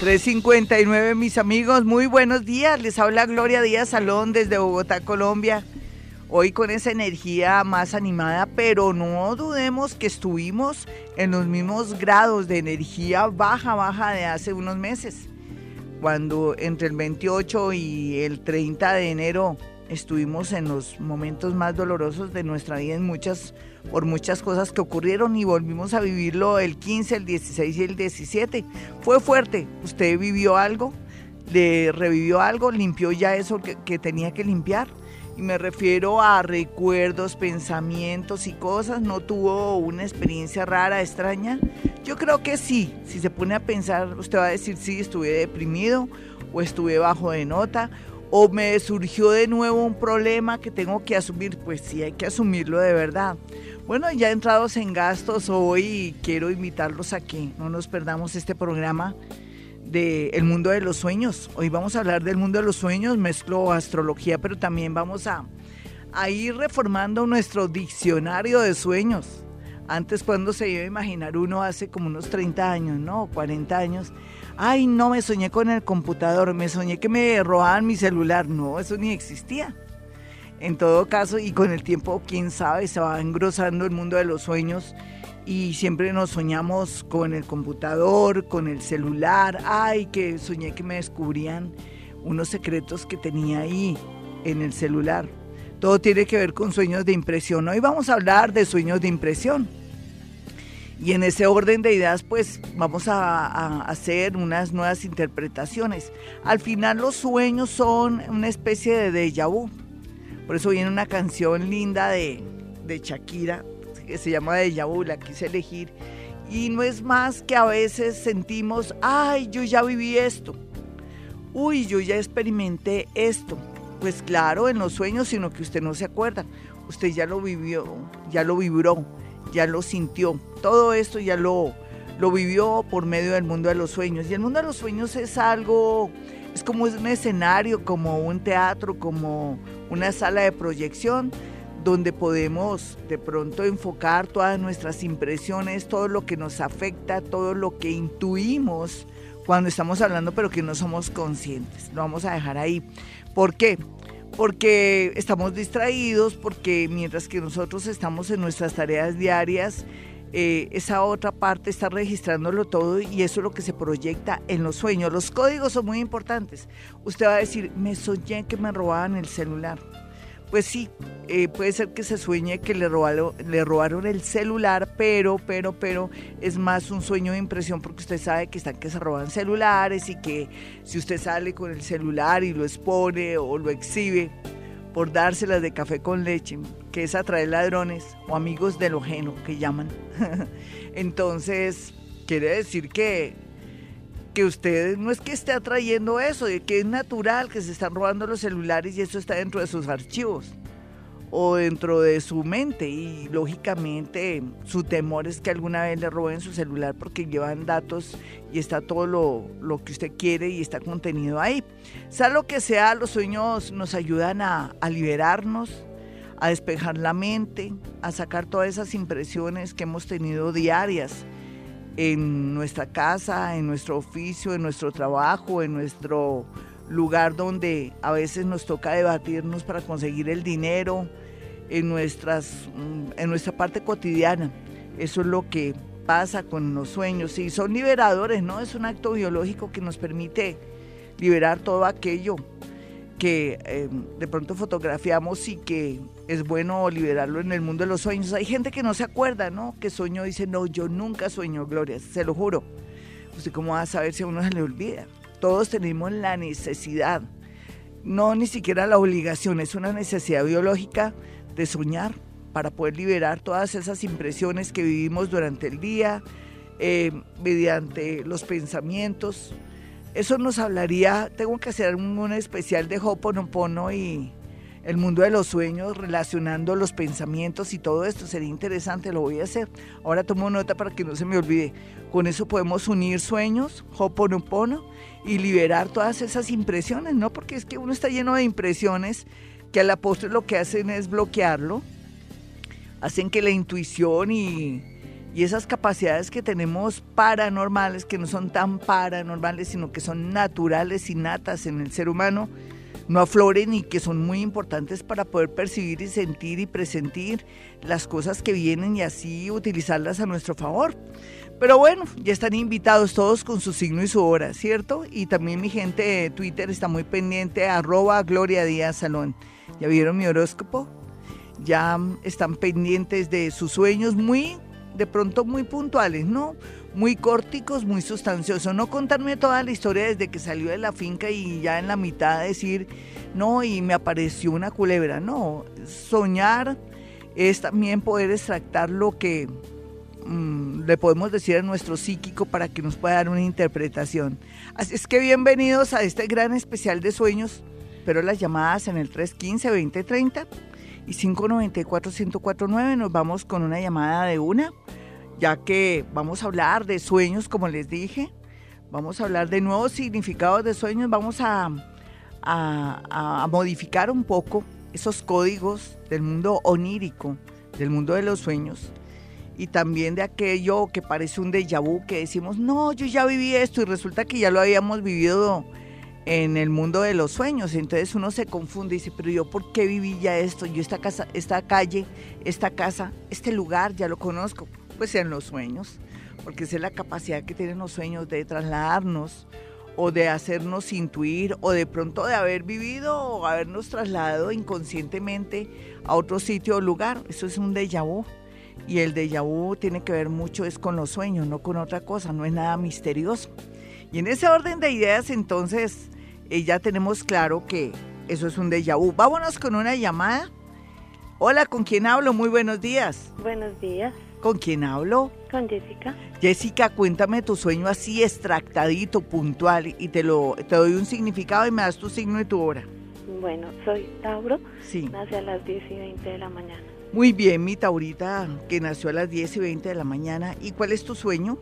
359, mis amigos, muy buenos días. Les habla Gloria Díaz Salón desde Bogotá, Colombia. Hoy con esa energía más animada, pero no dudemos que estuvimos en los mismos grados de energía baja, baja de hace unos meses. Cuando entre el 28 y el 30 de enero estuvimos en los momentos más dolorosos de nuestra vida en muchas por muchas cosas que ocurrieron y volvimos a vivirlo el 15, el 16 y el 17. Fue fuerte. ¿Usted vivió algo? ¿Le revivió algo? ¿Limpió ya eso que, que tenía que limpiar? Y me refiero a recuerdos, pensamientos y cosas. ¿No tuvo una experiencia rara, extraña? Yo creo que sí. Si se pone a pensar, usted va a decir, sí, estuve deprimido o estuve bajo de nota o me surgió de nuevo un problema que tengo que asumir. Pues sí, hay que asumirlo de verdad. Bueno, ya entrados en gastos, hoy quiero invitarlos a que no nos perdamos este programa de El Mundo de los Sueños. Hoy vamos a hablar del mundo de los sueños, mezclo astrología, pero también vamos a, a ir reformando nuestro diccionario de sueños. Antes, cuando se iba a imaginar uno hace como unos 30 años, ¿no? 40 años. Ay, no, me soñé con el computador, me soñé que me robaban mi celular. No, eso ni existía. En todo caso, y con el tiempo, quién sabe, se va engrosando el mundo de los sueños y siempre nos soñamos con el computador, con el celular. Ay, que soñé que me descubrían unos secretos que tenía ahí en el celular. Todo tiene que ver con sueños de impresión. Hoy vamos a hablar de sueños de impresión. Y en ese orden de ideas, pues vamos a, hacer unas nuevas interpretaciones. Al final los sueños son una especie de déjà vu. Por eso viene una canción linda de, de Shakira, que se llama Deja Vu, la quise elegir. Y no es más que a veces sentimos, ay, yo ya viví esto. Uy, yo ya experimenté esto. Pues claro, en los sueños, sino que usted no se acuerda. Usted ya lo vivió, ya lo vibró, ya lo sintió. Todo esto ya lo, lo vivió por medio del mundo de los sueños. Y el mundo de los sueños es algo es como un escenario, como un teatro, como una sala de proyección donde podemos de pronto enfocar todas nuestras impresiones, todo lo que nos afecta, todo lo que intuimos cuando estamos hablando, pero que no somos conscientes. Lo vamos a dejar ahí. ¿Por qué? Porque estamos distraídos, porque mientras que nosotros estamos en nuestras tareas diarias, eh, esa otra parte está registrándolo todo y eso es lo que se proyecta en los sueños. Los códigos son muy importantes. Usted va a decir, me soñé que me robaban el celular. Pues sí, eh, puede ser que se sueñe que le robaron, le robaron el celular, pero, pero, pero es más un sueño de impresión porque usted sabe que están que se roban celulares y que si usted sale con el celular y lo expone o lo exhibe, por dárselas de café con leche, que es atraer ladrones o amigos de lo ajeno que llaman. Entonces, quiere decir que, que usted no es que esté atrayendo eso, que es natural que se están robando los celulares y eso está dentro de sus archivos o dentro de su mente y lógicamente su temor es que alguna vez le roben su celular porque llevan datos y está todo lo, lo que usted quiere y está contenido ahí. Sea lo que sea, los sueños nos ayudan a, a liberarnos, a despejar la mente, a sacar todas esas impresiones que hemos tenido diarias en nuestra casa, en nuestro oficio, en nuestro trabajo, en nuestro lugar donde a veces nos toca debatirnos para conseguir el dinero, en, nuestras, mm, en nuestra parte cotidiana. Eso es lo que pasa con los sueños y son liberadores, ¿no? Es un acto biológico que nos permite liberar todo aquello que eh, de pronto fotografiamos y que es bueno liberarlo en el mundo de los sueños. Hay gente que no se acuerda, ¿no? Que sueño dice, no, yo nunca sueño, Gloria, se lo juro. ¿Usted cómo va a saber si a uno se le olvida? Todos tenemos la necesidad, no ni siquiera la obligación, es una necesidad biológica de soñar para poder liberar todas esas impresiones que vivimos durante el día, eh, mediante los pensamientos. Eso nos hablaría, tengo que hacer un, especial de Hoponopono y el mundo de los sueños relacionando los pensamientos y todo esto. Sería interesante, lo voy a hacer. Ahora tomo nota para que no se me olvide. Con eso podemos unir sueños, Hoponopono, y liberar todas esas impresiones, ¿no? Porque es que uno está lleno de impresiones que a la postre lo que hacen es bloquearlo, hacen que la intuición y, y esas capacidades que tenemos paranormales, que no son tan paranormales, sino que son naturales, innatas en el ser humano, no afloren y que son muy importantes para poder percibir y sentir y presentir las cosas que vienen y así utilizarlas a nuestro favor. Pero bueno, ya están invitados todos con su signo y su hora, ¿cierto? Y también mi gente de Twitter está muy pendiente, arroba Gloria Díaz Salón. ¿Ya vieron mi horóscopo? Ya están pendientes de sus sueños muy de pronto muy puntuales, ¿no? Muy corticos, muy sustanciosos. No contarme toda la historia desde que salió de la finca y ya en la mitad decir, no, y me apareció una culebra. No, soñar es también poder extractar lo que mm, le podemos decir a nuestro psíquico para que nos pueda dar una interpretación. Así es que bienvenidos a este gran especial de sueños, pero las llamadas en el 315-2030 y 594-1049 nos vamos con una llamada de una ya que vamos a hablar de sueños, como les dije, vamos a hablar de nuevos significados de sueños, vamos a, a, modificar un poco esos códigos del mundo onírico, del mundo de los sueños y también de aquello que parece un déjà vu, que decimos, no, yo ya viví esto y resulta que ya lo habíamos vivido en el mundo de los sueños. Entonces uno se confunde y dice, pero yo por qué viví ya esto, yo esta casa, esta calle, esta casa, este lugar, ya lo conozco pues en los sueños, porque esa es la capacidad que tienen los sueños de trasladarnos o de hacernos intuir o de pronto de haber vivido o habernos trasladado inconscientemente a otro sitio o lugar. Eso es un déjà vu. Y el déjà vu tiene que ver mucho es con los sueños, no con otra cosa, no es nada misterioso. Y en ese orden de ideas entonces eh, ya tenemos claro que eso es un déjà vu. Vámonos con una llamada. Hola, ¿con quién hablo? Muy buenos días. Buenos días. ¿Con quién hablo? Con Jessica. Jessica, cuéntame tu sueño así extractadito, puntual, y te lo te doy un significado y me das tu signo y tu hora. Bueno, soy Tauro. Sí. Nace a las 10 y 20 de la mañana. Muy bien, mi Taurita, que nació a las 10 y 20 de la mañana. ¿Y cuál es tu sueño?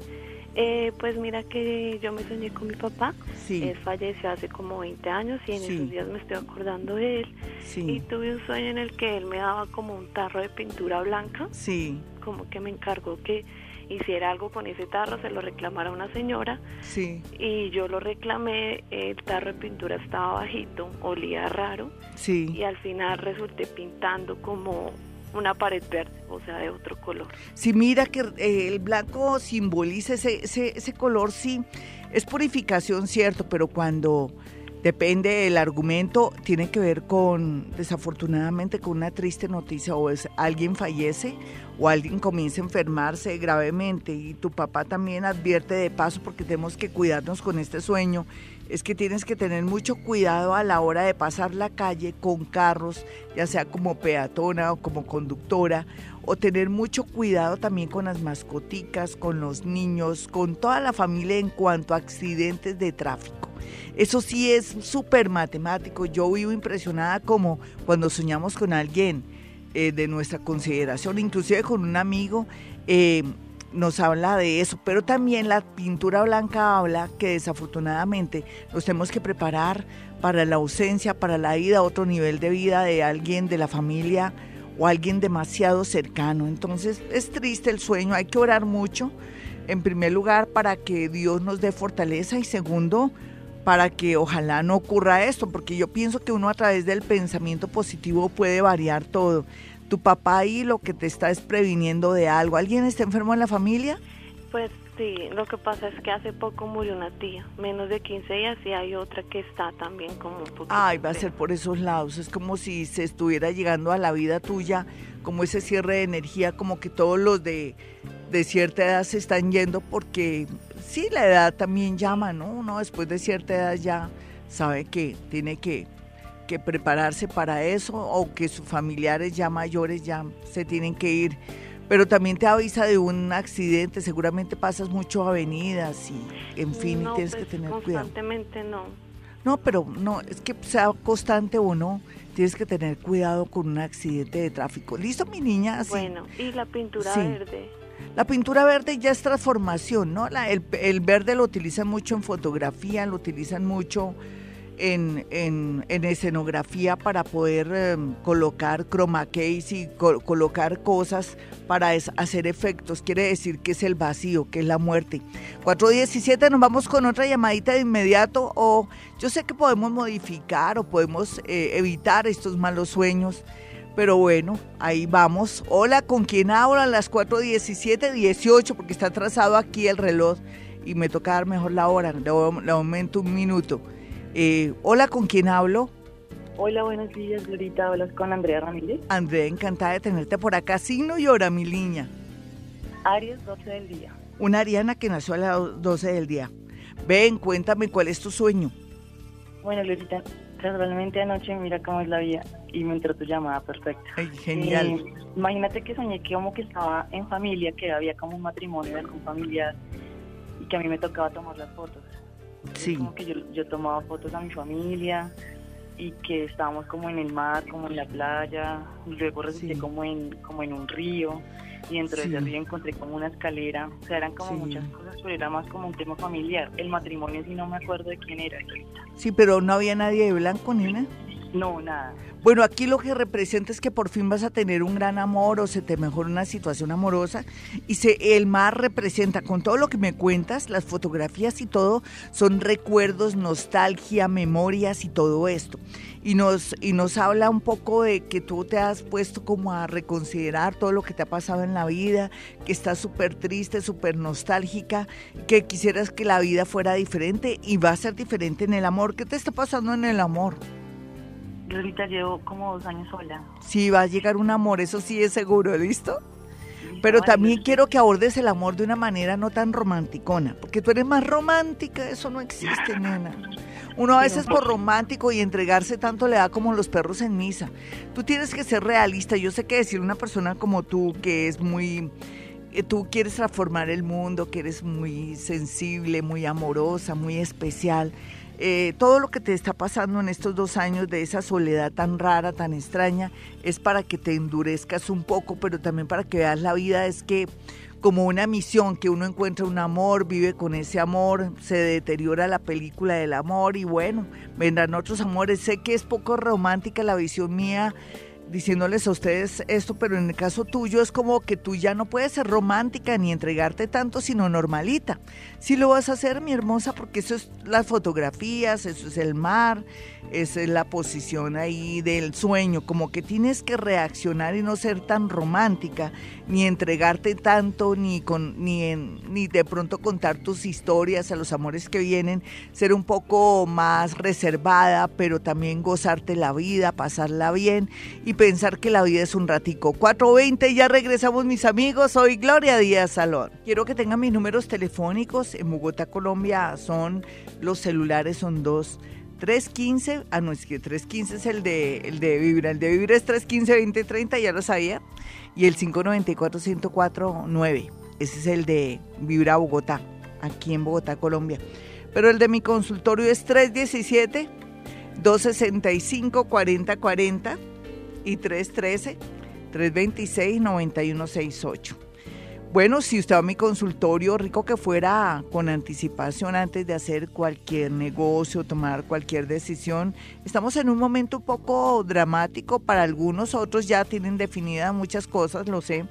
Eh, pues mira que yo me soñé con mi papá. Sí. Él falleció hace como 20 años y en esos días me estoy acordando de él. Sí. Y tuve un sueño en el que él me daba como un tarro de pintura blanca. Sí. Como que me encargó que hiciera algo con ese tarro, se lo reclamara una señora. Sí. Y yo lo reclamé, el tarro de pintura estaba bajito, olía raro. Sí. Y al final resulté pintando como una pared verde, o sea, de otro color. Sí, mira que eh, el blanco simboliza ese, ese, ese color, sí, es purificación, cierto, pero cuando depende del argumento, tiene que ver con, desafortunadamente, con una triste noticia, o es alguien fallece o alguien comienza a enfermarse gravemente y tu papá también advierte de paso porque tenemos que cuidarnos con este sueño es que tienes que tener mucho cuidado a la hora de pasar la calle con carros, ya sea como peatona o como conductora, o tener mucho cuidado también con las mascoticas, con los niños, con toda la familia en cuanto a accidentes de tráfico. Eso sí es súper matemático. Yo vivo impresionada como cuando soñamos con alguien eh, de nuestra consideración, inclusive con un amigo. Eh, nos habla de eso, pero también la pintura blanca habla que desafortunadamente nos tenemos que preparar para la ausencia, para la ida a otro nivel de vida de alguien de la familia o alguien demasiado cercano. Entonces es triste el sueño, hay que orar mucho, en primer lugar, para que Dios nos dé fortaleza y segundo, para que ojalá no ocurra esto, porque yo pienso que uno a través del pensamiento positivo puede variar todo tu papá ahí lo que te está es previniendo de algo. ¿Alguien está enfermo en la familia? Pues sí, lo que pasa es que hace poco murió una tía, menos de 15 días, y hay otra que está también como un poquito. Ay, va a ser por esos lados. Es como si se estuviera llegando a la vida tuya, como ese cierre de energía, como que todos los de, de cierta edad se están yendo, porque sí, la edad también llama, ¿no? Uno después de cierta edad ya sabe que tiene que que prepararse para eso o que sus familiares ya mayores ya se tienen que ir. Pero también te avisa de un accidente, seguramente pasas mucho avenidas y en fin, tienes que pues, tener cuidado. Constantemente no. No, pero no, es que sea constante o no, tienes que tener cuidado con un accidente de tráfico. ¿Listo, mi niña? Bueno, y la pintura verde. La pintura verde ya es transformación, ¿no? La, el, el, verde lo utilizan mucho en fotografía, lo utilizan mucho en, en, escenografía para poder em, colocar chroma case y colocar cosas para hacer efectos. Quiere decir que es el vacío, que es la muerte. 417, nos vamos con otra llamadita de inmediato o yo sé que podemos modificar o podemos eh, evitar estos malos sueños. Pero bueno, ahí vamos. Hola, ¿con quién hablo? A las 4.17, 18, porque está trazado aquí el reloj y me toca dar mejor la hora. Le, aumento un minuto. Eh, hola, ¿con quién hablo? Hola, buenos días, Glorita. Hablas con Andrea Ramírez. Andrea, encantada de tenerte por acá. Signo y hora, mi niña. Aries, 12 del día. Una ariana que nació a las 12 del día. Ven, cuéntame cuál es tu sueño. Bueno, Glorita, casualmente anoche mira cómo es la vida y me entró tu llamada perfecta. Ay, genial. Eh, imagínate que soñé que como que estaba en familia, que había como un matrimonio de algún familiar y que a mí me tocaba tomar las fotos. Sí. Como que yo, yo tomaba fotos a mi familia y que estábamos como en el mar, como en la playa, luego resulté como en como en un río y dentro de ese río encontré como una escalera, o sea, eran como muchas cosas, pero era más como un tema familiar. El matrimonio sí no me acuerdo de quién era Sí, pero no había nadie de blanco, nena. No, nada. Bueno, aquí lo que representa es que por fin vas a tener un gran amor o se te mejora una situación amorosa y se, el mar representa, con todo lo que me cuentas, las fotografías y todo, son recuerdos, nostalgia, memorias y todo esto. Y nos, y nos habla un poco de que tú te has puesto como a reconsiderar todo lo que te ha pasado en la vida, que estás súper triste, súper nostálgica, que quisieras que la vida fuera diferente y va a ser diferente en el amor. ¿Qué te está pasando en el amor? Yo ahorita llevo como dos años sola. Sí, va a llegar un amor, eso sí es seguro, ¿listo? Pero también quiero que abordes el amor de una manera no tan romanticona, porque tú eres más romántica, eso no existe, nena. Uno a veces por romántico y entregarse tanto le da como los perros en misa. Tú tienes que ser realista. Yo sé que decir una persona como tú, que es muy eh, tú quieres transformar el mundo, que eres muy sensible, muy amorosa, muy especial. Eh, todo lo que te está pasando en estos dos años de esa soledad tan rara, tan extraña, es para que te endurezcas un poco, pero también para que veas la vida, es que como una misión, que uno encuentra un amor, vive con ese amor, se deteriora la película del amor y bueno, vendrán otros amores. Sé que es poco romántica la visión mía diciéndoles a ustedes esto, pero en el caso tuyo es como que tú ya no puedes ser romántica ni entregarte tanto, sino normalita. Sí lo vas a hacer, mi hermosa, porque eso es las fotografías, eso es el mar, esa es la posición ahí del sueño, como que tienes que reaccionar y no ser tan romántica, ni entregarte tanto, ni, con, ni, ni de pronto contar tus historias a los amores que vienen, ser un poco más reservada, pero también gozarte la vida, pasarla bien y pensar que la vida es un ratico. 4.20, ya regresamos mis amigos, soy Gloria Díaz Salón. Quiero que tengan mis números telefónicos, en Bogotá, Colombia son, los celulares son dos. 315, ah no, es que 315 es el de, el de Vibra, el de Vibra es 315-2030, ya lo sabía, y el 594-1049, ese es el de Vibra Bogotá, aquí en Bogotá, Colombia. Pero el de mi consultorio es 317 265 4040 y 313-326-9168. Bueno, si usted va a mi consultorio, rico que fuera con anticipación antes de hacer cualquier negocio, tomar cualquier decisión. Estamos en un momento un poco dramático para algunos, otros ya tienen definidas muchas cosas, lo sé.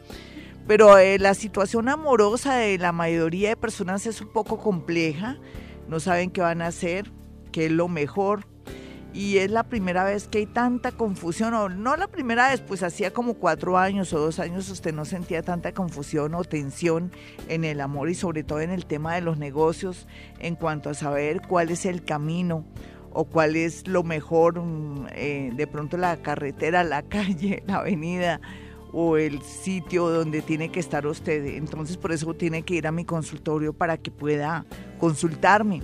Pero eh, la situación amorosa de la mayoría de personas es un poco compleja. No saben qué van a hacer, qué es lo mejor y es la primera vez que hay tanta confusión, o no la primera vez, pues hacía como cuatro años o dos años usted no sentía tanta confusión o tensión en el amor y sobre todo en el tema de los negocios en cuanto a saber cuál es el camino o cuál es lo mejor, mm, eh, de pronto la carretera, la calle, la avenida o el sitio donde tiene que estar usted. Entonces por eso tiene que ir a mi consultorio para que pueda consultarme.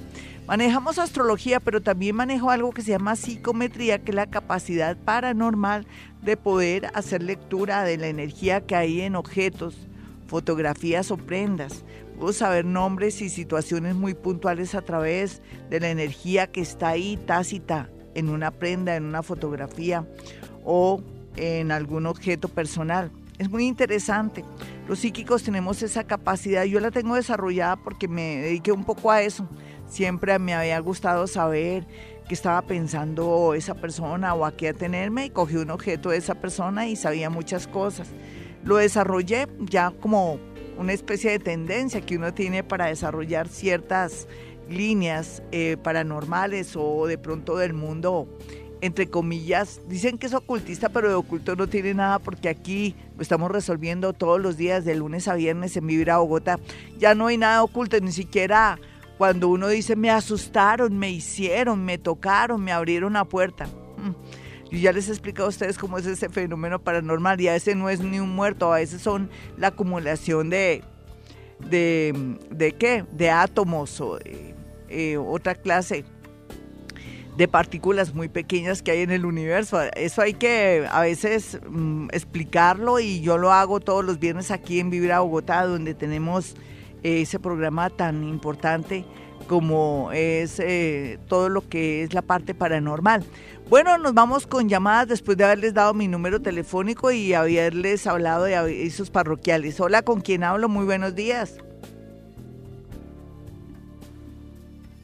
Manejamos astrología, pero también manejo algo que se llama psicometría, que es la capacidad paranormal de poder hacer lectura de la energía que hay en objetos, fotografías o prendas. Puedo saber nombres y situaciones muy puntuales a través de la energía que está ahí tácita en una prenda, en una fotografía o en algún objeto personal. Es muy interesante. Los psíquicos tenemos esa capacidad. Yo la tengo desarrollada porque me dediqué un poco a eso Siempre me había gustado saber que estaba pensando esa persona o a qué atenerme y cogí un objeto de esa persona y sabía muchas cosas. Lo desarrollé ya como una especie de tendencia que uno tiene para desarrollar ciertas líneas eh, paranormales o de pronto del mundo, entre comillas, dicen que es ocultista, pero de oculto no tiene nada porque aquí estamos resolviendo todos los días, de lunes a viernes en Vivir a Bogotá. Ya no hay nada oculto, ni siquiera cuando uno dice me asustaron, me hicieron, me tocaron, me abrieron la puerta. Mm. Yo ya les he explicado a ustedes cómo es ese fenómeno paranormal y a veces no es ni un muerto, a veces son la acumulación de, de, de qué, de átomos o eh, otra clase de partículas muy pequeñas que hay en el universo. Eso hay que a veces mm, explicarlo y yo lo hago todos los viernes aquí en Vivir a Bogotá, donde tenemos ese programa tan importante como es eh, todo lo que es la parte paranormal. Bueno, nos vamos con llamadas después de haberles dado mi número telefónico y haberles hablado de avisos parroquiales. Hola, ¿con quién hablo? Muy buenos días.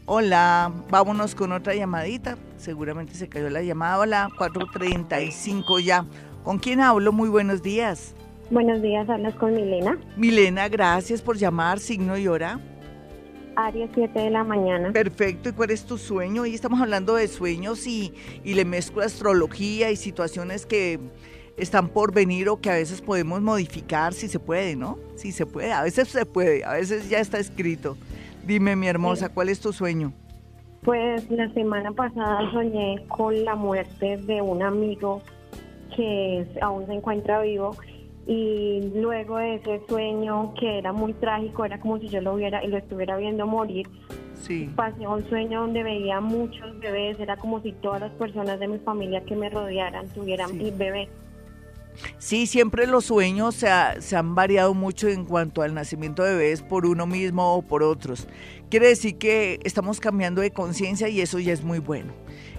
Hola, vámonos con otra llamadita. Seguramente se cayó la llamada. Hola, 435 ya. ¿Con quién hablo? Muy buenos días. Buenos días, hablas con Milena. Milena, gracias por llamar. Signo y hora. Aries 7 de la mañana. Perfecto, ¿y cuál es tu sueño? Hoy estamos hablando de sueños y, y le mezclo astrología y situaciones que están por venir o que a veces podemos modificar si se puede, ¿no? Si se puede, a veces se puede, a veces ya está escrito. Dime, mi hermosa, ¿cuál es tu sueño? Pues la semana pasada soñé con la muerte de un amigo que aún se encuentra vivo y luego de ese sueño que era muy trágico, era como si yo lo hubiera lo estuviera viendo morir. Sí. Pasé un sueño donde veía muchos bebés, era como si todas las personas de mi familia que me rodearan tuvieran bebés. Sí, siempre los sueños se, se, han variado mucho en cuanto al nacimiento de bebés por uno mismo o por otros. Quiere decir que estamos cambiando de conciencia y eso ya es muy bueno.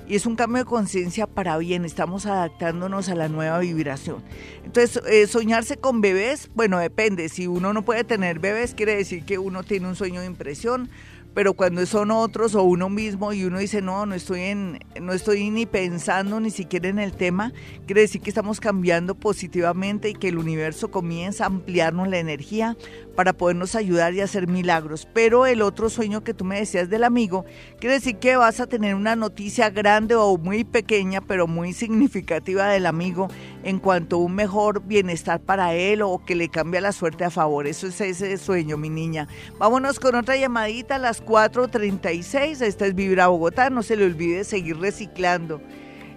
Y es un cambio de conciencia para bien, estamos adaptándonos a la nueva vibración. Entonces, eh, soñarse con bebés, bueno, depende. Si uno no puede tener bebés, quiere decir que uno tiene un sueño de impresión pero cuando son otros o uno mismo y uno dice, no, no estoy, en, no estoy ni pensando ni siquiera en el tema, quiere decir que estamos cambiando positivamente y que el universo comienza a ampliarnos la energía para podernos ayudar y hacer milagros. Pero el otro sueño que tú me decías del amigo, quiere decir que vas a tener una noticia grande o muy pequeña, pero muy significativa del amigo en cuanto a un mejor bienestar para él o que le cambia la suerte a favor. Eso es ese sueño, mi niña. Vámonos con otra llamadita a las 4.36. Esta es Vibra Bogotá. No se le olvide seguir reciclando.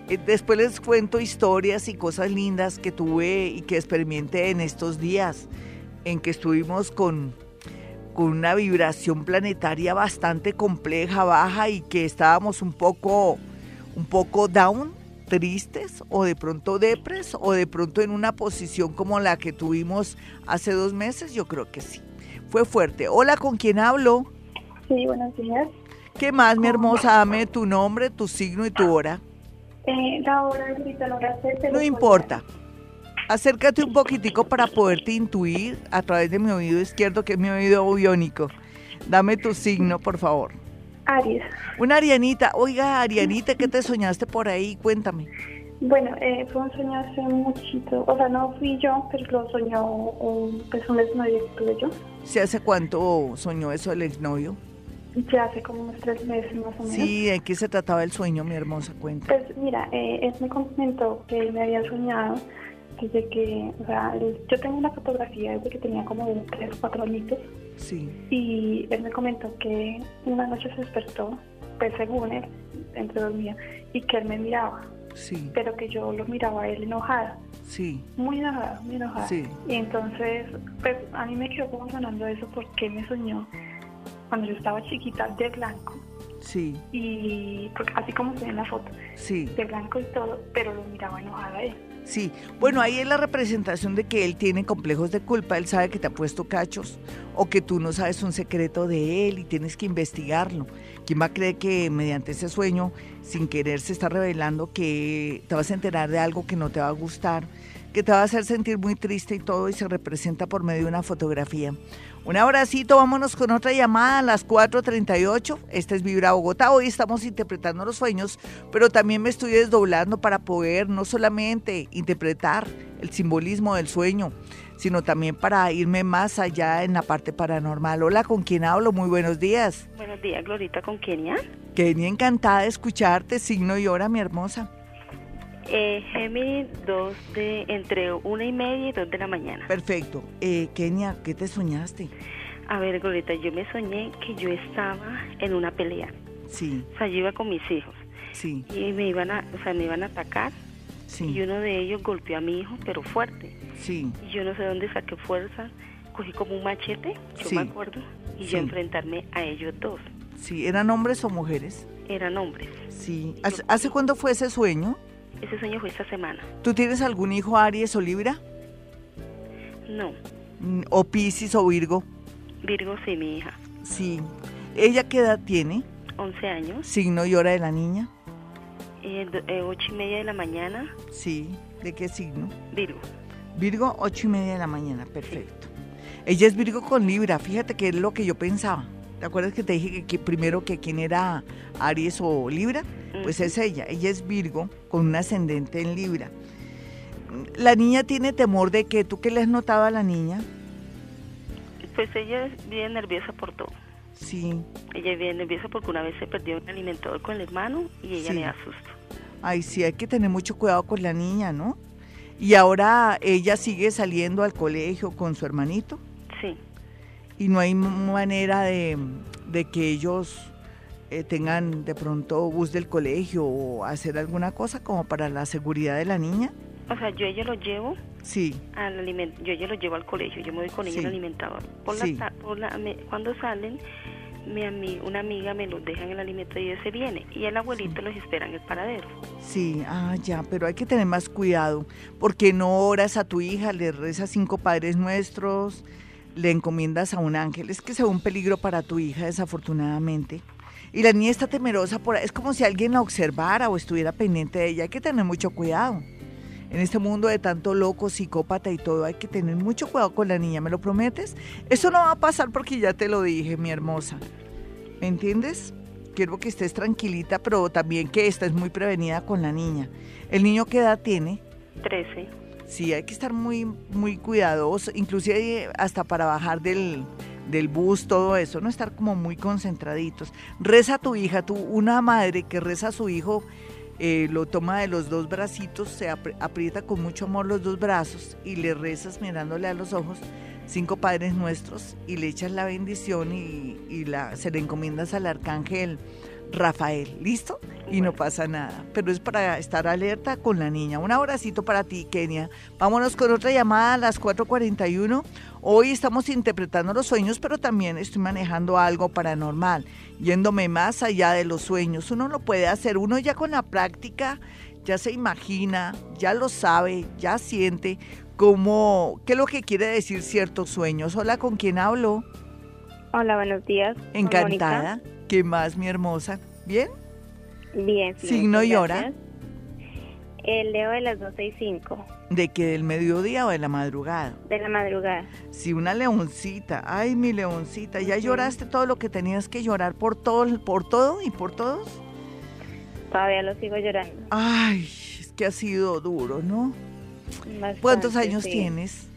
Eh, después les cuento historias y cosas lindas que tuve y que experimenté en estos días en que estuvimos con, con una vibración planetaria bastante compleja, baja y que estábamos un poco, un poco down, tristes o de pronto depres o de pronto en una posición como la que tuvimos hace dos meses, yo creo que sí. Fue fuerte. Hola, ¿con quién hablo? Sí, buenos días. ¿Qué más, mi hermosa? Dame tu nombre, tu signo y tu hora. Eh, la hora de No importa. Acércate un poquitico para poderte intuir a través de mi oído izquierdo, que es mi oído biónico. Dame tu signo, por favor. Aries. Una Arianita. Oiga, Arianita, ¿qué te soñaste por ahí? Cuéntame. Bueno, eh, fue un sueño hace muchito. O sea, no fui yo, pero lo soñó un, pues un exnovio que tuve yo. ¿Se hace cuánto soñó eso el exnovio? Ya hace como unos tres meses más o menos. Sí, ¿de qué se trataba el sueño, mi hermosa cuenta? Pues mira, eh, él me comentó que él me había soñado desde que, o sea, yo tengo una fotografía desde que tenía como un tres o cuatro añitos. Sí. Y él me comentó que una noche se despertó, pues según él, entre dormía, y que él me miraba. Sí. Pero que yo lo miraba a él enojada. Sí. Muy enojada, muy enojada. Sí. Y entonces, pues a mí me quedó como sonando eso porque me soñó cuando yo estaba chiquita de blanco. Sí. Y así como se ve en la foto. Sí. De blanco y todo, pero lo miraba enojada a él. Sí, bueno, ahí es la representación de que él tiene complejos de culpa, él sabe que te ha puesto cachos o que tú no sabes un secreto de él y tienes que investigarlo. ¿Quién va a creer que mediante ese sueño, sin querer, se está revelando que te vas a enterar de algo que no te va a gustar? Que te va a hacer sentir muy triste y todo y se representa por medio de una fotografía. Un abracito, vámonos con otra llamada a las 4.38. Este es Vibra Bogotá. Hoy estamos interpretando los sueños, pero también me estoy desdoblando para poder no solamente interpretar el simbolismo del sueño, sino también para irme más allá en la parte paranormal. Hola, ¿con quién hablo? Muy buenos días. Buenos días, Glorita, ¿con Kenia? Kenia, encantada de escucharte, signo y hora, mi hermosa. Eh, Géminis, dos de, entre una y media y dos de la mañana. Perfecto. Eh, Kenia, ¿qué te soñaste? A ver, Glorita, yo me soñé que yo estaba en una pelea. Sí. O sea, yo iba con mis hijos. Sí. Y me iban a, o sea, me iban a atacar. Sí. Y uno de ellos golpeó a mi hijo, pero fuerte. Sí. Y yo no sé dónde saqué fuerza. Cogí como un machete, yo me acuerdo, y yo enfrentarme a ellos dos. Sí, ¿eran hombres o mujeres? Eran hombres. Sí. ¿Hace, ¿hace cuándo fue ese sueño? Ese sueño fue esta semana. ¿Tú tienes algún hijo Aries o Libra? No. Mm, ¿O Piscis o Virgo? Virgo sí, mi hija. Sí. ¿Ella qué edad tiene? 11 años. ¿Signo y hora de la niña? Eh, eh, ocho y media de la mañana. Sí. ¿De qué signo? Virgo. Virgo, ocho y media de la mañana. Perfecto. Ella es Virgo con Libra. Fíjate que es lo que yo pensaba. ¿Te acuerdas que te dije que, primero que quién era Aries o Libra? Pues es ella. Ella es Virgo con un ascendente en Libra. La niña tiene temor de que tú qué le has notado a la niña? Pues ella es bien nerviosa por todo. Sí. Ella es bien nerviosa porque una vez se perdió un alimentador con el hermano y ella le da susto. Ay, sí, hay que tener mucho cuidado con la niña, ¿no? Y ahora ella sigue saliendo al colegio con su hermanito. Sí. Y no hay manera de, de que ellos eh, tengan de pronto bus del colegio o hacer alguna cosa como para la seguridad de la niña. O sea, yo ella lo llevo. Sí. Al yo ella lo llevo al colegio, yo me voy con ella al alimentador. Por la, por la, cuando salen, mi una amiga me los deja en el alimento y se viene. Y el abuelito los espera en el paradero. Sí, ah, ya, pero hay que tener más cuidado. Porque no oras a tu hija, le rezas cinco padres nuestros, le encomiendas a un ángel. Es que sea un peligro para tu hija, desafortunadamente. Y la niña está temerosa, por, es como si alguien la observara o estuviera pendiente de ella. Hay que tener mucho cuidado. En este mundo de tanto loco, psicópata y todo, hay que tener mucho cuidado con la niña, ¿me lo prometes? Eso no va a pasar porque ya te lo dije, mi hermosa. ¿Me entiendes? Quiero que estés tranquilita, pero también que estés muy prevenida con la niña. ¿El niño qué edad tiene? Trece. Sí, hay que estar muy, muy cuidadoso, inclusive hasta para bajar del, del bus, todo eso, no estar como muy concentraditos. Reza a tu hija, tú, una madre que reza a su hijo, eh, lo toma de los dos bracitos, se aprieta con mucho amor los dos brazos y le rezas mirándole a los ojos cinco Padres Nuestros y le echas la bendición y, y la, se le encomiendas al arcángel Rafael, ¿listo? Y no pasa nada. Pero es para estar alerta con la niña. Un abracito para ti, Kenia. Vámonos con otra llamada a las 4.41. Hoy estamos interpretando los sueños, pero también estoy manejando algo paranormal, yéndome más allá de los sueños. Uno lo puede hacer, uno ya con la práctica ya se imagina, ya lo sabe, ya siente cómo, qué es lo que quiere decir ciertos sueños. Hola, ¿con quién hablo? Hola, buenos días. Encantada. ¿Qué más, mi hermosa? ¿Bien? Bien. ¿Signo y hora? El leo de las 12 y 5. ¿De qué? ¿Del mediodía o de la madrugada? De la madrugada. Sí, una leoncita. Ay, mi leoncita. ¿Ya lloraste todo lo que tenías que llorar por todo, por todo y por todos? Todavía lo sigo llorando. Ay, es que ha sido duro, ¿no? ¿Cuántos años tienes?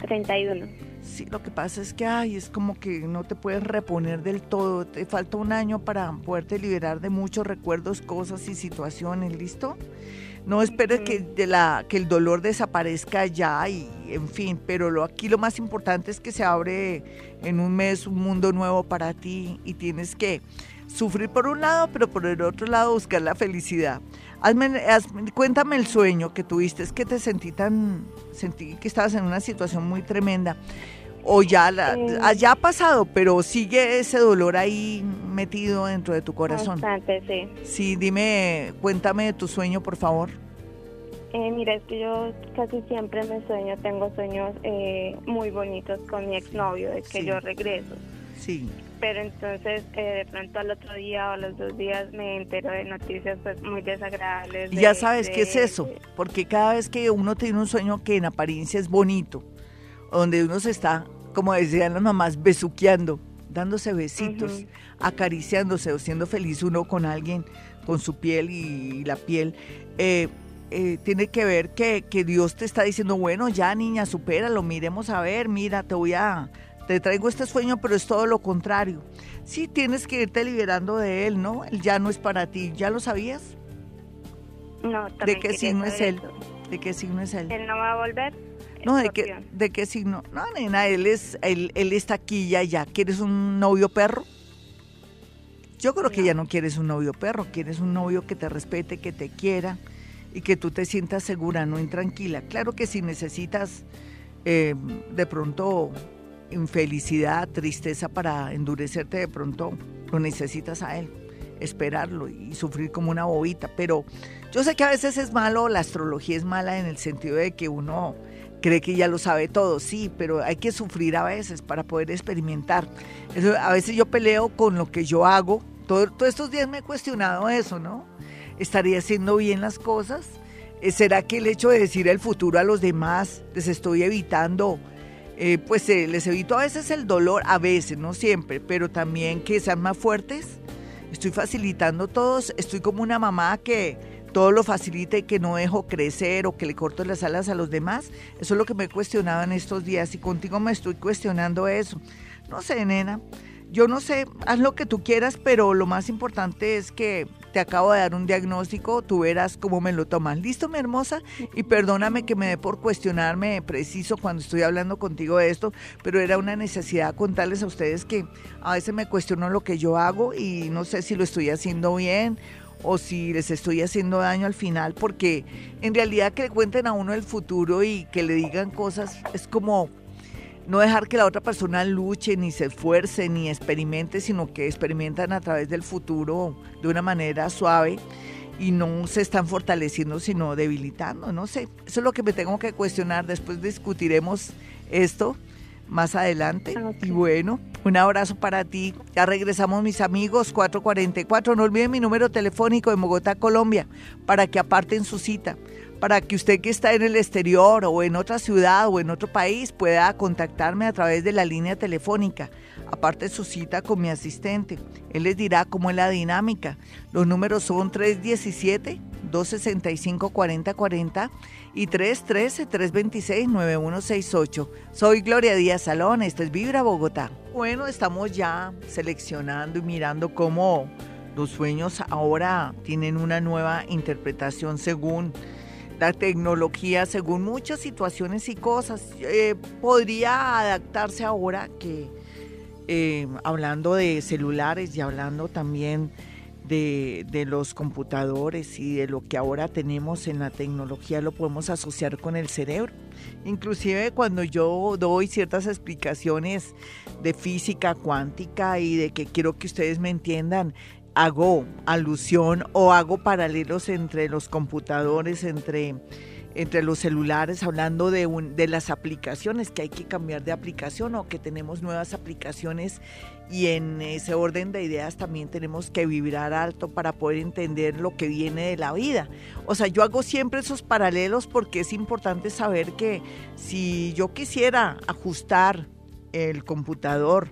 31. Sí, lo que pasa es que, ay, es como que no te puedes reponer del todo. Te falta un año para poderte liberar de muchos recuerdos, cosas y situaciones, ¿listo? No esperes que, de la, que el dolor desaparezca ya y, en fin, pero lo, aquí lo más importante es que se abre en un mes un mundo nuevo para ti y tienes que sufrir por un lado, pero por el otro lado buscar la felicidad. Cuéntame el sueño que tuviste, es que te sentí tan, sentí que estabas en una situación muy tremenda. O ya, la, eh. ha pasado, pero sigue ese dolor ahí metido dentro de tu corazón. Bastante, sí. Sí, dime, cuéntame de tu sueño, por favor. Eh, mira, es que yo casi siempre me sueño, tengo sueños eh, muy bonitos con mi exnovio, de que yo regreso. Sí. Pero entonces eh, de pronto al otro día o a los dos días me entero de noticias pues muy desagradables. ya sabes qué es eso, porque cada vez que uno tiene un sueño que en apariencia es bonito, donde uno se está, como decían las mamás, besuqueando, dándose besitos, acariciándose o siendo feliz uno con alguien, con su piel y, la piel, eh, eh, tiene que ver que, que Dios te está diciendo, bueno, ya niña, supéralo, miremos a ver, mira, te voy a te traigo este sueño, pero es todo lo contrario. Sí, tienes que irte liberando de él, ¿no? Él ya no es para ti. ¿Ya lo sabías? No, ¿De qué signo es él? ¿De qué signo es él? ¿Él no va a volver? No, ¿de qué, ¿de qué signo? No, nena, él, es, él, él está aquí ya, ya. ¿Quieres un novio perro? Yo creo que ya no quieres un novio perro, quieres un novio que te respete, que te quiera y que tú te sientas segura, no intranquila. Claro que si necesitas eh, de pronto infelicidad, tristeza para endurecerte de pronto, lo necesitas a él, esperarlo y sufrir como una bobita. Pero yo sé que a veces es malo, la astrología es mala en el sentido de que uno cree que ya lo sabe todo, sí, pero hay que sufrir a veces para poder experimentar. Eso, a veces yo peleo con lo que yo hago. todos estos días me he cuestionado eso, ¿no? ¿Estaría haciendo bien las cosas? ¿Será que el hecho de decir el futuro a los demás les estoy evitando eh, pues les evito a veces el dolor, a veces, no siempre, pero también que sean más fuertes. Estoy facilitando todos, estoy como una mamá que todo lo facilita y que no dejo crecer o que le corto las alas a los demás. Eso es lo que me he cuestionado en estos días y contigo me estoy cuestionando eso. No sé, nena, yo no sé, haz lo que tú quieras, pero lo más importante es que te acabo de dar un diagnóstico, tú verás cómo me lo tomas. ¿Listo, mi hermosa? Y perdóname que me dé por cuestionarme preciso cuando estoy hablando contigo de esto, pero era una necesidad contarles a ustedes que a veces me cuestiono lo que yo hago y no sé si lo estoy haciendo bien o si les estoy haciendo daño al final, porque en realidad que le cuenten a uno el futuro y que le digan cosas es como no dejar que la otra persona luche, ni se esfuerce, ni experimente, sino que experimentan a través del futuro de una manera suave y no se están fortaleciendo, sino debilitando. No sé, eso es lo que me tengo que cuestionar. Después discutiremos esto más adelante. Y bueno, un abrazo para ti. Ya regresamos mis amigos, 444. No olviden mi número telefónico de Bogotá, Colombia, para que aparten su cita para que usted que está en el exterior o en otra ciudad o en otro país pueda contactarme a través de la línea telefónica. Aparte su cita con mi asistente. Él les dirá cómo es la dinámica. Los números son 317-265-4040 y 313-326-9168. Soy Gloria Díaz Salón, esto es Vibra Bogotá. Bueno, estamos ya seleccionando y mirando cómo los sueños ahora tienen una nueva interpretación según la tecnología, según muchas situaciones y cosas, eh, podría adaptarse ahora que, eh, hablando de celulares y hablando también de, de, los computadores y de lo que ahora tenemos en la tecnología, lo podemos asociar con el cerebro. Inclusive cuando yo doy ciertas explicaciones de física cuántica y de que quiero que ustedes me entiendan, hago alusión o hago paralelos entre los computadores, entre, entre los celulares, hablando de, de las aplicaciones, que hay que cambiar de aplicación o que tenemos nuevas aplicaciones y en ese orden de ideas también tenemos que vibrar alto para poder entender lo que viene de la vida. O sea, yo hago siempre esos paralelos porque es importante saber que si yo quisiera ajustar el computador,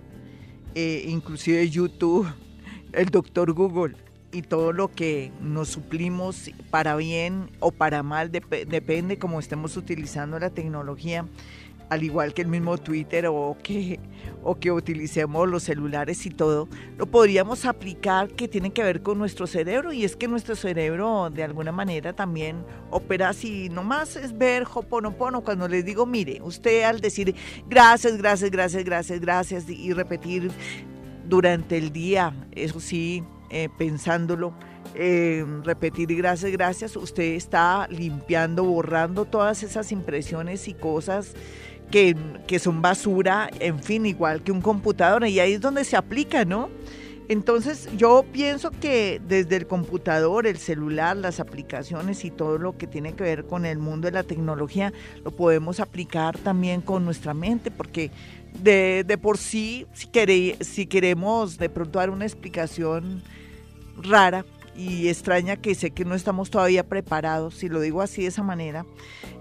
eh, inclusive YouTube, el doctor Google y todo lo que nos suplimos para bien o para mal, depende cómo estemos utilizando la tecnología, al igual que el mismo Twitter o que, o que utilicemos los celulares y todo, lo podríamos aplicar que tiene que ver con nuestro cerebro. Y es que nuestro cerebro de alguna manera también opera así, nomás es ver Hoponopono cuando les digo, mire, usted al decir gracias, gracias, gracias, gracias, gracias y repetir durante el día, eso sí, eh, pensándolo, eh, repetir gracias, gracias, usted está limpiando, borrando todas esas impresiones y cosas que, que son basura, en fin, igual que un computador, y ahí es donde se aplica, ¿no? Entonces yo pienso que desde el computador, el celular, las aplicaciones y todo lo que tiene que ver con el mundo de la tecnología, lo podemos aplicar también con nuestra mente, porque de, de por sí, si, si queremos de pronto dar una explicación rara, y extraña que sé que no estamos todavía preparados, si lo digo así de esa manera,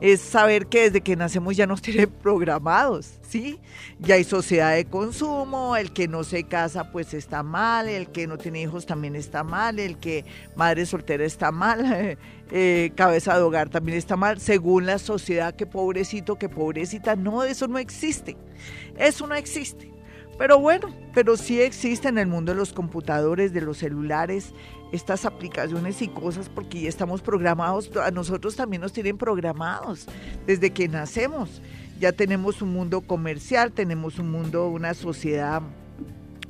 es saber que desde que nacemos ya nos tienen programados, ¿sí? Ya hay sociedad de consumo, el que no se casa pues está mal, el que no tiene hijos también está mal, el que madre soltera está mal, eh, cabeza de hogar también está mal, según la sociedad, que pobrecito, que pobrecita, no, eso no existe, eso no existe. Pero bueno, pero sí existe en el mundo de los computadores, de los celulares, estas aplicaciones y cosas porque ya estamos programados, a nosotros también nos tienen programados desde que nacemos. Ya tenemos un mundo comercial, tenemos un mundo, una sociedad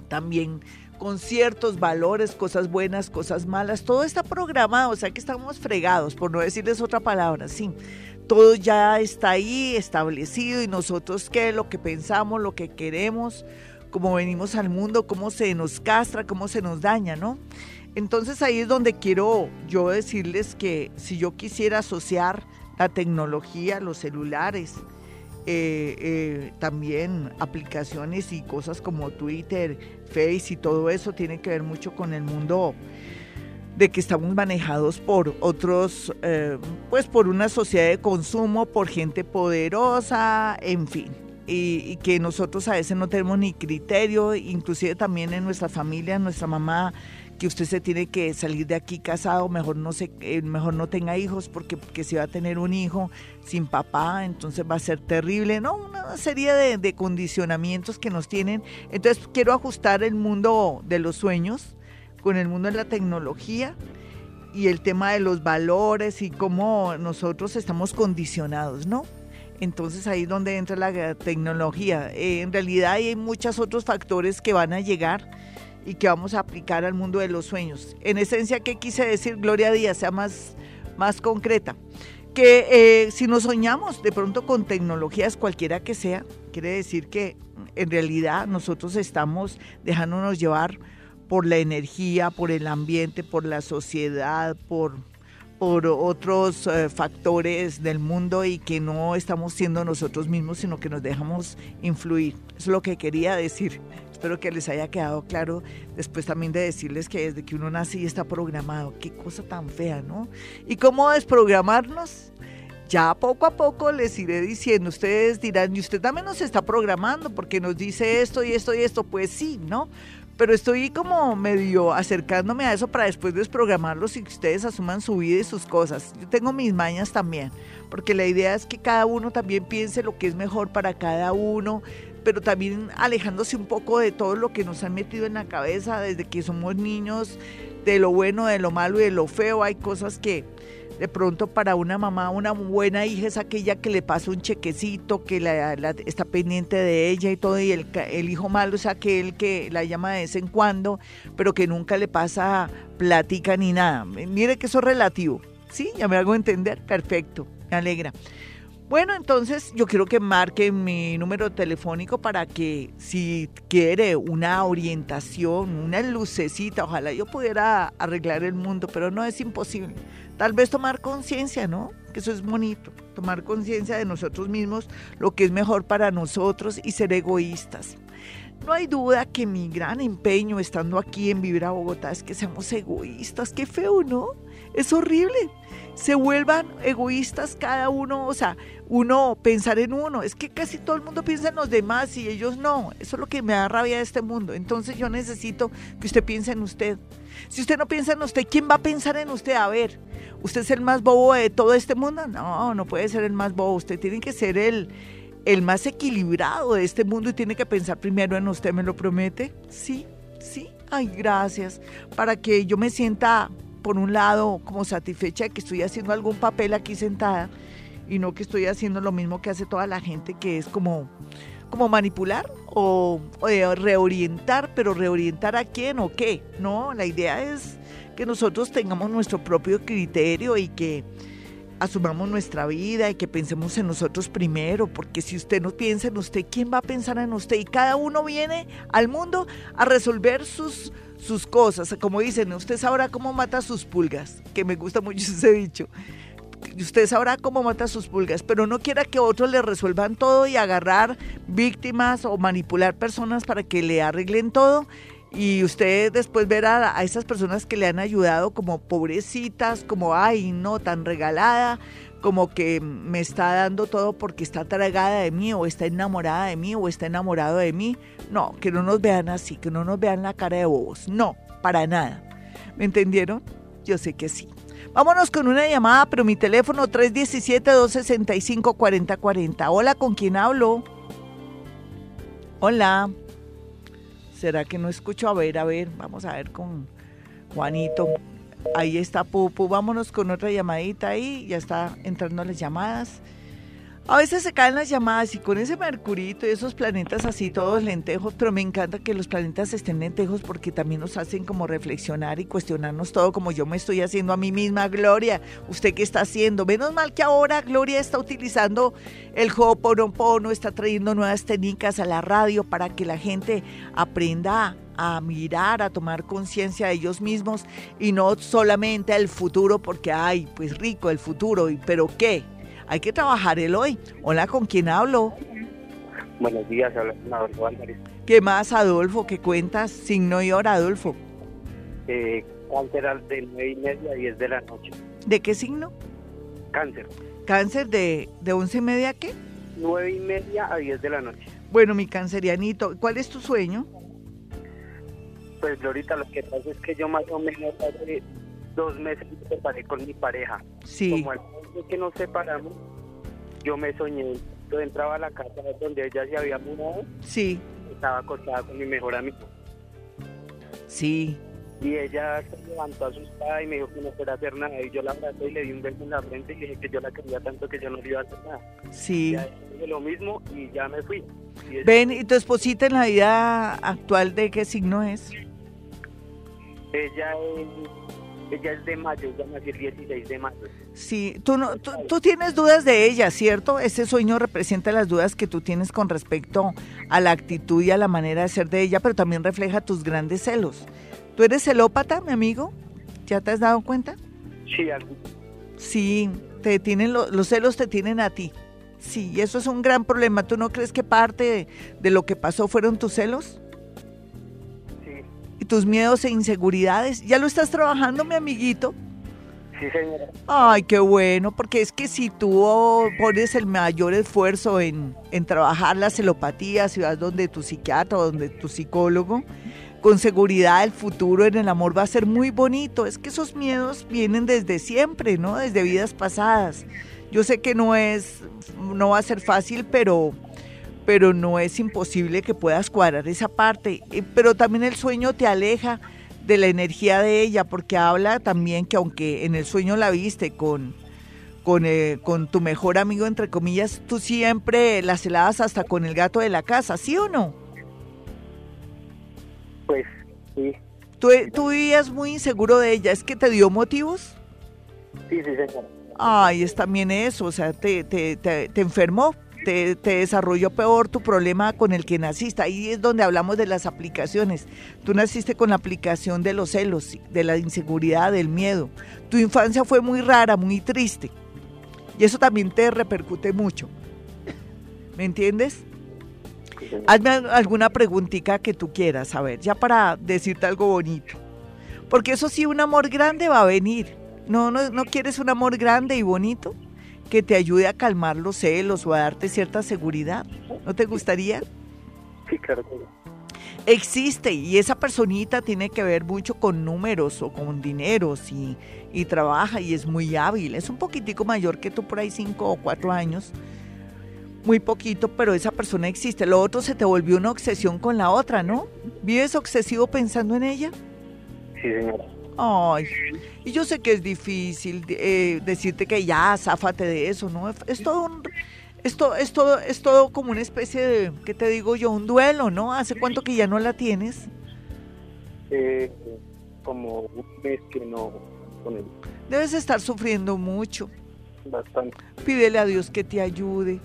también con ciertos valores, cosas buenas, cosas malas, todo está programado, o sea que estamos fregados, por no decirles otra palabra, sí. Todo ya está ahí establecido y nosotros qué, lo que pensamos, lo que queremos, cómo venimos al mundo, cómo se nos castra, cómo se nos daña, ¿no? Entonces ahí es donde quiero yo decirles que si yo quisiera asociar la tecnología, los celulares, eh, eh, también aplicaciones y cosas como Twitter, Face y todo eso tiene que ver mucho con el mundo de que estamos manejados por otros, eh, pues por una sociedad de consumo, por gente poderosa, en fin. Y, y, que nosotros a veces no tenemos ni criterio, inclusive también en nuestra familia, nuestra mamá que usted se tiene que salir de aquí casado, mejor no se, eh, mejor no tenga hijos porque, porque si va a tener un hijo sin papá, entonces va a ser terrible, ¿no? Una serie de, de condicionamientos que nos tienen. Entonces quiero ajustar el mundo de los sueños con el mundo de la tecnología y el tema de los valores y cómo nosotros estamos condicionados, ¿no? Entonces ahí es donde entra la tecnología. Eh, en realidad hay muchos otros factores que van a llegar y que vamos a aplicar al mundo de los sueños. En esencia, ¿qué quise decir, Gloria Díaz? Sea más, más concreta. Que eh, si nos soñamos de pronto con tecnologías cualquiera que sea, quiere decir que en realidad nosotros estamos dejándonos llevar por la energía, por el ambiente, por la sociedad, por, por otros eh, factores del mundo y que no estamos siendo nosotros mismos, sino que nos dejamos influir. Es lo que quería decir. Espero que les haya quedado claro después también de decirles que desde que uno nace y está programado. Qué cosa tan fea, ¿no? ¿Y cómo desprogramarnos? Ya poco a poco les iré diciendo, ustedes dirán, y usted también nos está programando porque nos dice esto y esto y esto, pues sí, ¿no? Pero estoy como medio acercándome a eso para después desprogramarlos y que ustedes asuman su vida y sus cosas. Yo tengo mis mañas también, porque la idea es que cada uno también piense lo que es mejor para cada uno, pero también alejándose un poco de todo lo que nos han metido en la cabeza desde que somos niños, de lo bueno, de lo malo y de lo feo. Hay cosas que de pronto para una mamá, una buena hija es aquella que le pasa un chequecito, que la, está pendiente de ella y todo, y el, el, hijo malo es aquel que la llama de vez en cuando, pero que nunca le pasa platica ni nada. Mire que eso es relativo. Sí, ya me hago entender. Perfecto, me alegra. Bueno, entonces yo quiero que marque mi número telefónico para que si quiere una orientación, una lucecita, ojalá yo pudiera arreglar el mundo, pero no es imposible. Tal vez tomar conciencia, ¿no? Que eso es bonito, tomar conciencia de nosotros mismos, lo que es mejor para nosotros y ser egoístas. No hay duda que mi gran empeño estando aquí en Vivir a Bogotá es que seamos egoístas. Qué feo, ¿no? Es horrible. Se vuelvan egoístas cada uno, o sea, uno pensar en uno. Es que casi todo el mundo piensa en los demás y ellos no. Eso es lo que me da rabia de este mundo. Entonces yo necesito que usted piense en usted. Si usted no piensa en usted, ¿quién va a pensar en usted? A ver, ¿usted es el más bobo de todo este mundo? No, no puede ser el más bobo. Usted tiene que ser el, el más equilibrado de este mundo y tiene que pensar primero en usted, ¿me lo promete? Sí, sí. Ay, gracias. Para que yo me sienta, por un lado, como satisfecha de que estoy haciendo algún papel aquí sentada y no que estoy haciendo lo mismo que hace toda la gente, que es como, como manipular o, reorientar, pero reorientar a quién o qué. No, la idea es que nosotros tengamos nuestro propio criterio y que asumamos nuestra vida y que pensemos en nosotros primero, porque si usted no piensa en usted, ¿quién va a pensar en usted? Y cada uno viene al mundo a resolver sus, sus cosas. Como dicen, usted sabrá cómo mata sus pulgas, que me gusta mucho ese dicho. Usted sabrá cómo mata sus pulgas, pero no quiera que otros le resuelvan todo y agarrar víctimas o manipular personas para que le arreglen todo y usted después verá a esas personas que le han ayudado como pobrecitas, como, ay, no, tan regalada, como que me está dando todo porque está tragada de mí o está enamorada de mí o está enamorado de mí. No, que no nos vean así, que no nos vean la cara de bobos. No, para nada. ¿Me entendieron? Yo sé que sí. Vámonos con una llamada, pero mi teléfono 317-265-4040. Hola, ¿con quién hablo? Hola. ¿Será que no escucho? A ver, a ver, vamos a ver con Juanito. Ahí está Pupu. Vámonos con otra llamadita ahí. Ya está entrando las llamadas. A veces se caen las llamadas y con ese Mercurito y esos planetas así todos lentejos, pero me encanta que los planetas estén lentejos porque también nos hacen como reflexionar y cuestionarnos todo como yo me estoy haciendo a mí misma, Gloria. ¿Usted qué está haciendo? Menos mal que ahora Gloria está utilizando el Ho'oponopono, está trayendo nuevas técnicas a la radio para que la gente aprenda a mirar, a tomar conciencia de ellos mismos y no solamente al futuro porque, ay, pues rico el futuro, pero ¿qué? Hay que trabajar el hoy. Hola, ¿con quién hablo? Buenos días, habla con Adolfo Álvarez. ¿Qué más, Adolfo? ¿Qué cuentas? Signo y hora, Adolfo. Eh, cáncer de 9 y media a 10 de la noche. ¿De qué signo? Cáncer. ¿Cáncer de, de 11 y media a qué? 9 y media a 10 de la noche. Bueno, mi cancerianito, ¿cuál es tu sueño? Pues, ahorita lo que pasa es que yo más o menos hace dos meses me separé con mi pareja. Sí. Como al que nos separamos, yo me soñé. Yo entraba a la casa donde ella se había mudado. Sí. Estaba acostada con mi mejor amigo. Sí. Y ella se levantó asustada y me dijo que no fuera hacer nada. Y yo la abracé y le di un beso en la frente y le dije que yo la quería tanto que yo no le iba a hacer nada. Sí. Ya dije lo mismo y ya me fui. Ven, ¿y tu esposita en la vida actual de qué signo es? Ella es ella es de mayo, ella nació el 16 de mayo. Sí, tú, no, tú, tienes dudas de ella, ¿cierto? Ese sueño representa las dudas que tú tienes con respecto a la actitud y a la manera de ser de ella, pero también refleja tus grandes celos. ¿Tú eres celópata, mi amigo? ¿Ya te has dado cuenta? Sí, algo. Sí, te tienen los celos te tienen a ti. Sí, y eso es un gran problema. ¿Tú no crees que parte de lo que pasó fueron tus celos? Tus miedos e inseguridades. ¿Ya lo estás trabajando, mi amiguito? Sí, señora. Ay, qué bueno, porque es que si tú pones el mayor esfuerzo en, en trabajar la celopatía, si vas donde tu psiquiatra o donde tu psicólogo, con seguridad el futuro en el amor va a ser muy bonito. Es que esos miedos vienen desde siempre, ¿no? Desde vidas pasadas. Yo sé que no es, no va a ser fácil, pero pero no es imposible que puedas cuadrar esa parte. Eh, pero también el sueño te aleja de la energía de ella, porque habla también que aunque en el sueño la viste con, con, eh, con tu mejor amigo, entre comillas, tú siempre la celabas hasta con el gato de la casa, ¿sí o no? Pues sí. ¿Tú, tú vivías muy inseguro de ella? ¿Es que te dio motivos? Sí, sí, señora. Ay, es también eso, o sea, te, te, te, te enfermó te, desarrolló peor tu problema con el que naciste. Ahí es donde hablamos de las aplicaciones. Tú naciste con la aplicación de los celos, de la inseguridad, del miedo. Tu infancia fue muy rara, muy triste. Y eso también te repercute mucho. ¿Me entiendes? Hazme alguna preguntita que tú quieras, a ver, ya para decirte algo bonito. Porque eso sí, un amor grande va a venir. ¿No, no, no quieres un amor grande y bonito? Que te ayude a calmar los celos o a darte cierta seguridad. ¿No te gustaría? Sí, claro. Existe y esa personita tiene que ver mucho con números o con dineros y, y trabaja y es muy hábil. Es un poquitico mayor que tú por ahí cinco o cuatro años. Muy poquito, pero esa persona existe. Lo otro se te volvió una obsesión con la otra, ¿no? ¿Vives obsesivo pensando en ella? Sí, señora. Ay, y yo sé que es difícil eh, decirte que ya, záfate de eso, ¿no? Es todo un, esto es todo, es todo como una especie de, ¿qué te digo yo? Un duelo, ¿no? ¿Hace cuánto que ya no la tienes? Eh, como un mes que no con Debes estar sufriendo mucho. Bastante. Pídele a Dios que te ayude.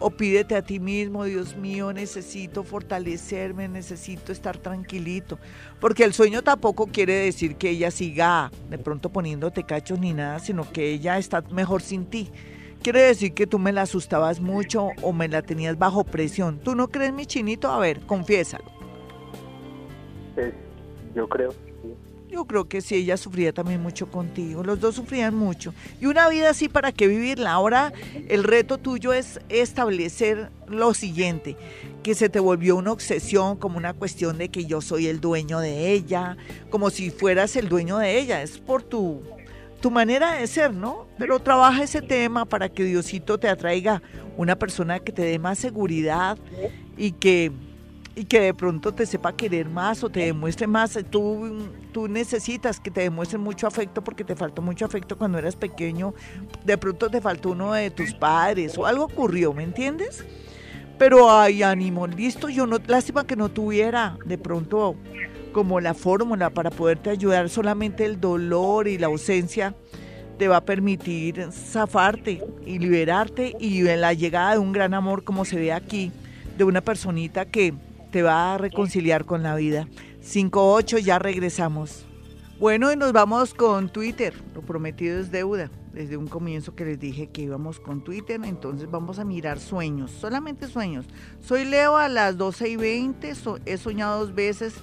O pídete a ti mismo, Dios mío, necesito fortalecerme, necesito estar tranquilito. Porque el sueño tampoco quiere decir que ella siga de pronto poniéndote cachos ni nada, sino que ella está mejor sin ti. Quiere decir que tú me la asustabas mucho o me la tenías bajo presión. ¿Tú no crees, mi chinito? A ver, confiésalo. Pues, yo creo. Yo creo que sí, ella sufría también mucho contigo, los dos sufrían mucho. Y una vida así, ¿para qué vivirla? Ahora el reto tuyo es establecer lo siguiente, que se te volvió una obsesión, como una cuestión de que yo soy el dueño de ella, como si fueras el dueño de ella, es por tu, tu manera de ser, ¿no? Pero trabaja ese tema para que Diosito te atraiga una persona que te dé más seguridad y que y que de pronto te sepa querer más o te demuestre más. Tú, tú necesitas que te demuestren mucho afecto porque te faltó mucho afecto cuando eras pequeño. De pronto te faltó uno de tus padres o algo ocurrió, ¿me entiendes? Pero hay ánimo, listo. Yo no, lástima que no tuviera de pronto como la fórmula para poderte ayudar. Solamente el dolor y la ausencia te va a permitir zafarte y liberarte y en la llegada de un gran amor como se ve aquí, de una personita que te va a reconciliar con la vida. 5-8, ya regresamos. Bueno, y nos vamos con Twitter. Lo prometido es deuda. Desde un comienzo que les dije que íbamos con Twitter, entonces vamos a mirar sueños, solamente sueños. Soy Leo a las 12 y 20, he soñado dos veces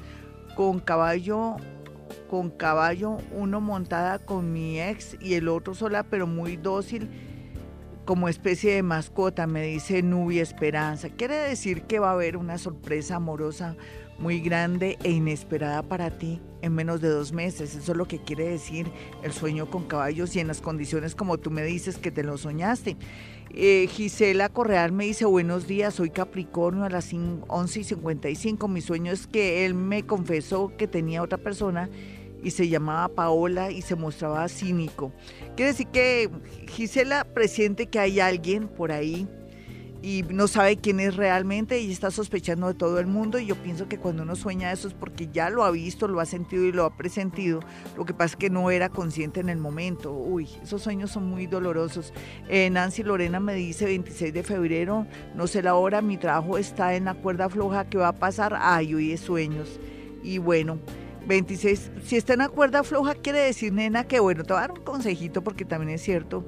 con caballo, con caballo, uno montada con mi ex y el otro sola, pero muy dócil como especie de mascota, me dice Nubia Esperanza. Quiere decir que va a haber una sorpresa amorosa muy grande e inesperada para ti en menos de dos meses. Eso es lo que quiere decir el sueño con caballos y en las condiciones como tú me dices que te lo soñaste. Eh, Gisela Correal me dice, buenos días, soy Capricornio a las 11 y 55. Mi sueño es que él me confesó que tenía otra persona y se llamaba Paola y se mostraba cínico. Quiere decir que Gisela presiente que hay alguien por ahí y no sabe quién es realmente y está sospechando de todo el mundo y yo pienso que cuando uno sueña eso es porque ya lo ha visto, lo ha sentido y lo ha presentido. Lo que pasa es que no era consciente en el momento. Uy, esos sueños son muy dolorosos. Eh, Nancy Lorena me dice 26 de febrero, no sé la hora, mi trabajo está en la cuerda floja, ¿qué va a pasar? Ay, hoy es sueños. Y bueno, 26, si está en la cuerda floja, quiere decir, nena, que bueno, te voy a dar un consejito porque también es cierto,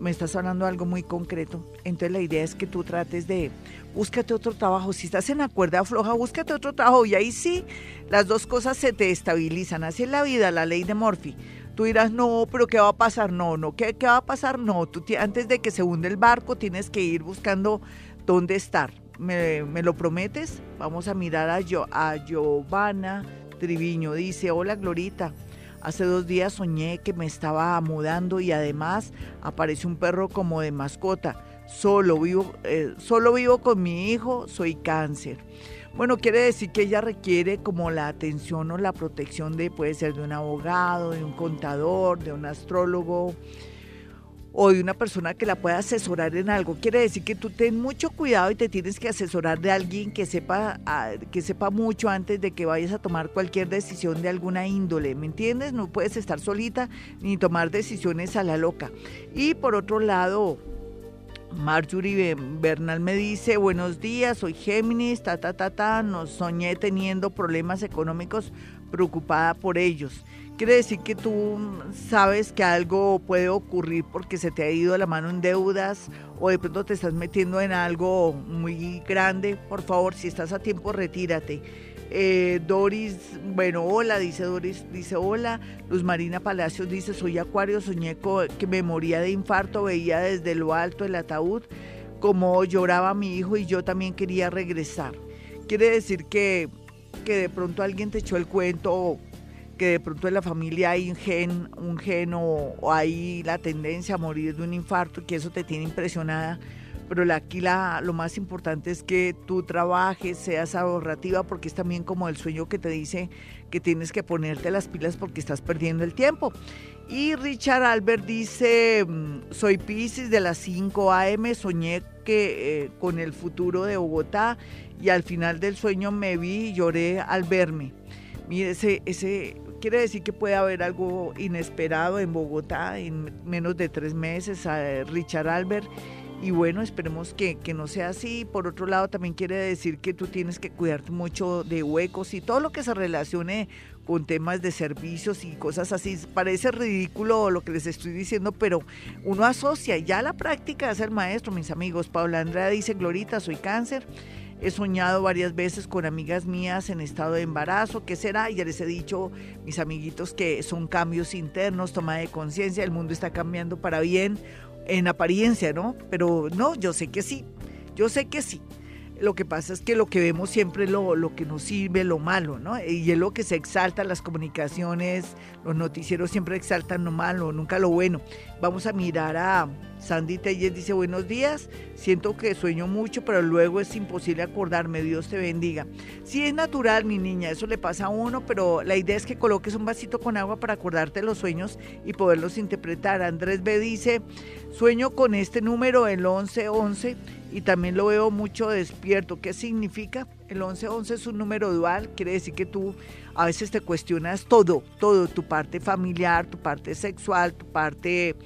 me estás hablando de algo muy concreto. Entonces la idea es que tú trates de, búscate otro trabajo. Si estás en la cuerda floja, búscate otro trabajo. Y ahí sí, las dos cosas se te estabilizan. Así es la vida, la ley de Morphy. Tú dirás, no, pero ¿qué va a pasar? No, no, ¿qué, qué va a pasar? No, tú antes de que se hunde el barco tienes que ir buscando dónde estar. ¿Me, me lo prometes? Vamos a mirar a, Yo, a Giovanna Triviño. Dice, hola Glorita, hace dos días soñé que me estaba mudando y además apareció un perro como de mascota. Solo vivo, eh, solo vivo con mi hijo, soy cáncer. Bueno, quiere decir que ella requiere como la atención o la protección de, puede ser de un abogado, de un contador, de un astrólogo, o de una persona que la pueda asesorar en algo. Quiere decir que tú ten mucho cuidado y te tienes que asesorar de alguien que sepa, ah, que sepa mucho antes de que vayas a tomar cualquier decisión de alguna índole, ¿me entiendes? No puedes estar solita ni tomar decisiones a la loca. Y por otro lado, Marjorie Bernal me dice, buenos días, soy Géminis, ta, ta, ta, ta, nos soñé teniendo problemas económicos, preocupada por ellos. Quiere decir que tú sabes que algo puede ocurrir porque se te ha ido la mano en deudas o de pronto te estás metiendo en algo muy grande. Por favor, si estás a tiempo, retírate. Eh, Doris, bueno, hola, dice Doris, dice hola. Luz Marina Palacios dice, soy acuario, soñé que me moría de infarto, veía desde lo alto el ataúd como lloraba mi hijo y yo también quería regresar. Quiere decir que, que de pronto alguien te echó el cuento que de pronto en la familia hay un gen, un gen o, hay la tendencia a morir de un infarto, que eso te tiene impresionada. Pero aquí la, lo más importante es que tú trabajes, seas ahorrativa, porque es también como el sueño que te dice que tienes que ponerte las pilas porque estás perdiendo el tiempo. Y Richard Albert dice, mm, soy Pisces de las 5 a.m., soñé que, eh, con el futuro de Bogotá y al final del sueño me vi y lloré al verme. Mire, ese, ese quiere decir que puede haber algo inesperado en Bogotá en menos de tres meses. A Richard Albert y bueno, esperemos que, que, no sea así. Por otro lado, también quiere decir que tú tienes que cuidarte mucho de huecos y todo lo que se relacione con temas de servicios y cosas así. Parece ridículo lo que les estoy diciendo, pero uno asocia. Ya la práctica es el maestro, mis amigos. Paula Andrea dice, Glorita, soy cáncer. He soñado varias veces con amigas mías en estado de embarazo. ¿Qué será? Ya les he dicho, mis amiguitos, que son cambios internos, toma de conciencia. El mundo está cambiando para bien en apariencia, ¿no? Pero no, yo sé que sí, yo sé que sí. Lo que pasa es que lo que vemos siempre es lo, lo que nos sirve, lo malo, ¿no? Y es lo que se exalta, las comunicaciones, los noticieros siempre exaltan lo malo, nunca lo bueno. Vamos a mirar a Sandy Telles, dice buenos días, siento que sueño mucho, pero luego es imposible acordarme, Dios te bendiga. Sí es natural, mi niña, eso le pasa a uno, pero la idea es que coloques un vasito con agua para acordarte los sueños y poderlos interpretar. Andrés B dice, sueño con este número, el 1111 y también lo veo mucho despierto. ¿Qué significa? El 1111 es un número dual, quiere decir que tú a veces te cuestionas todo, todo, tu parte familiar, tu parte sexual, tu parte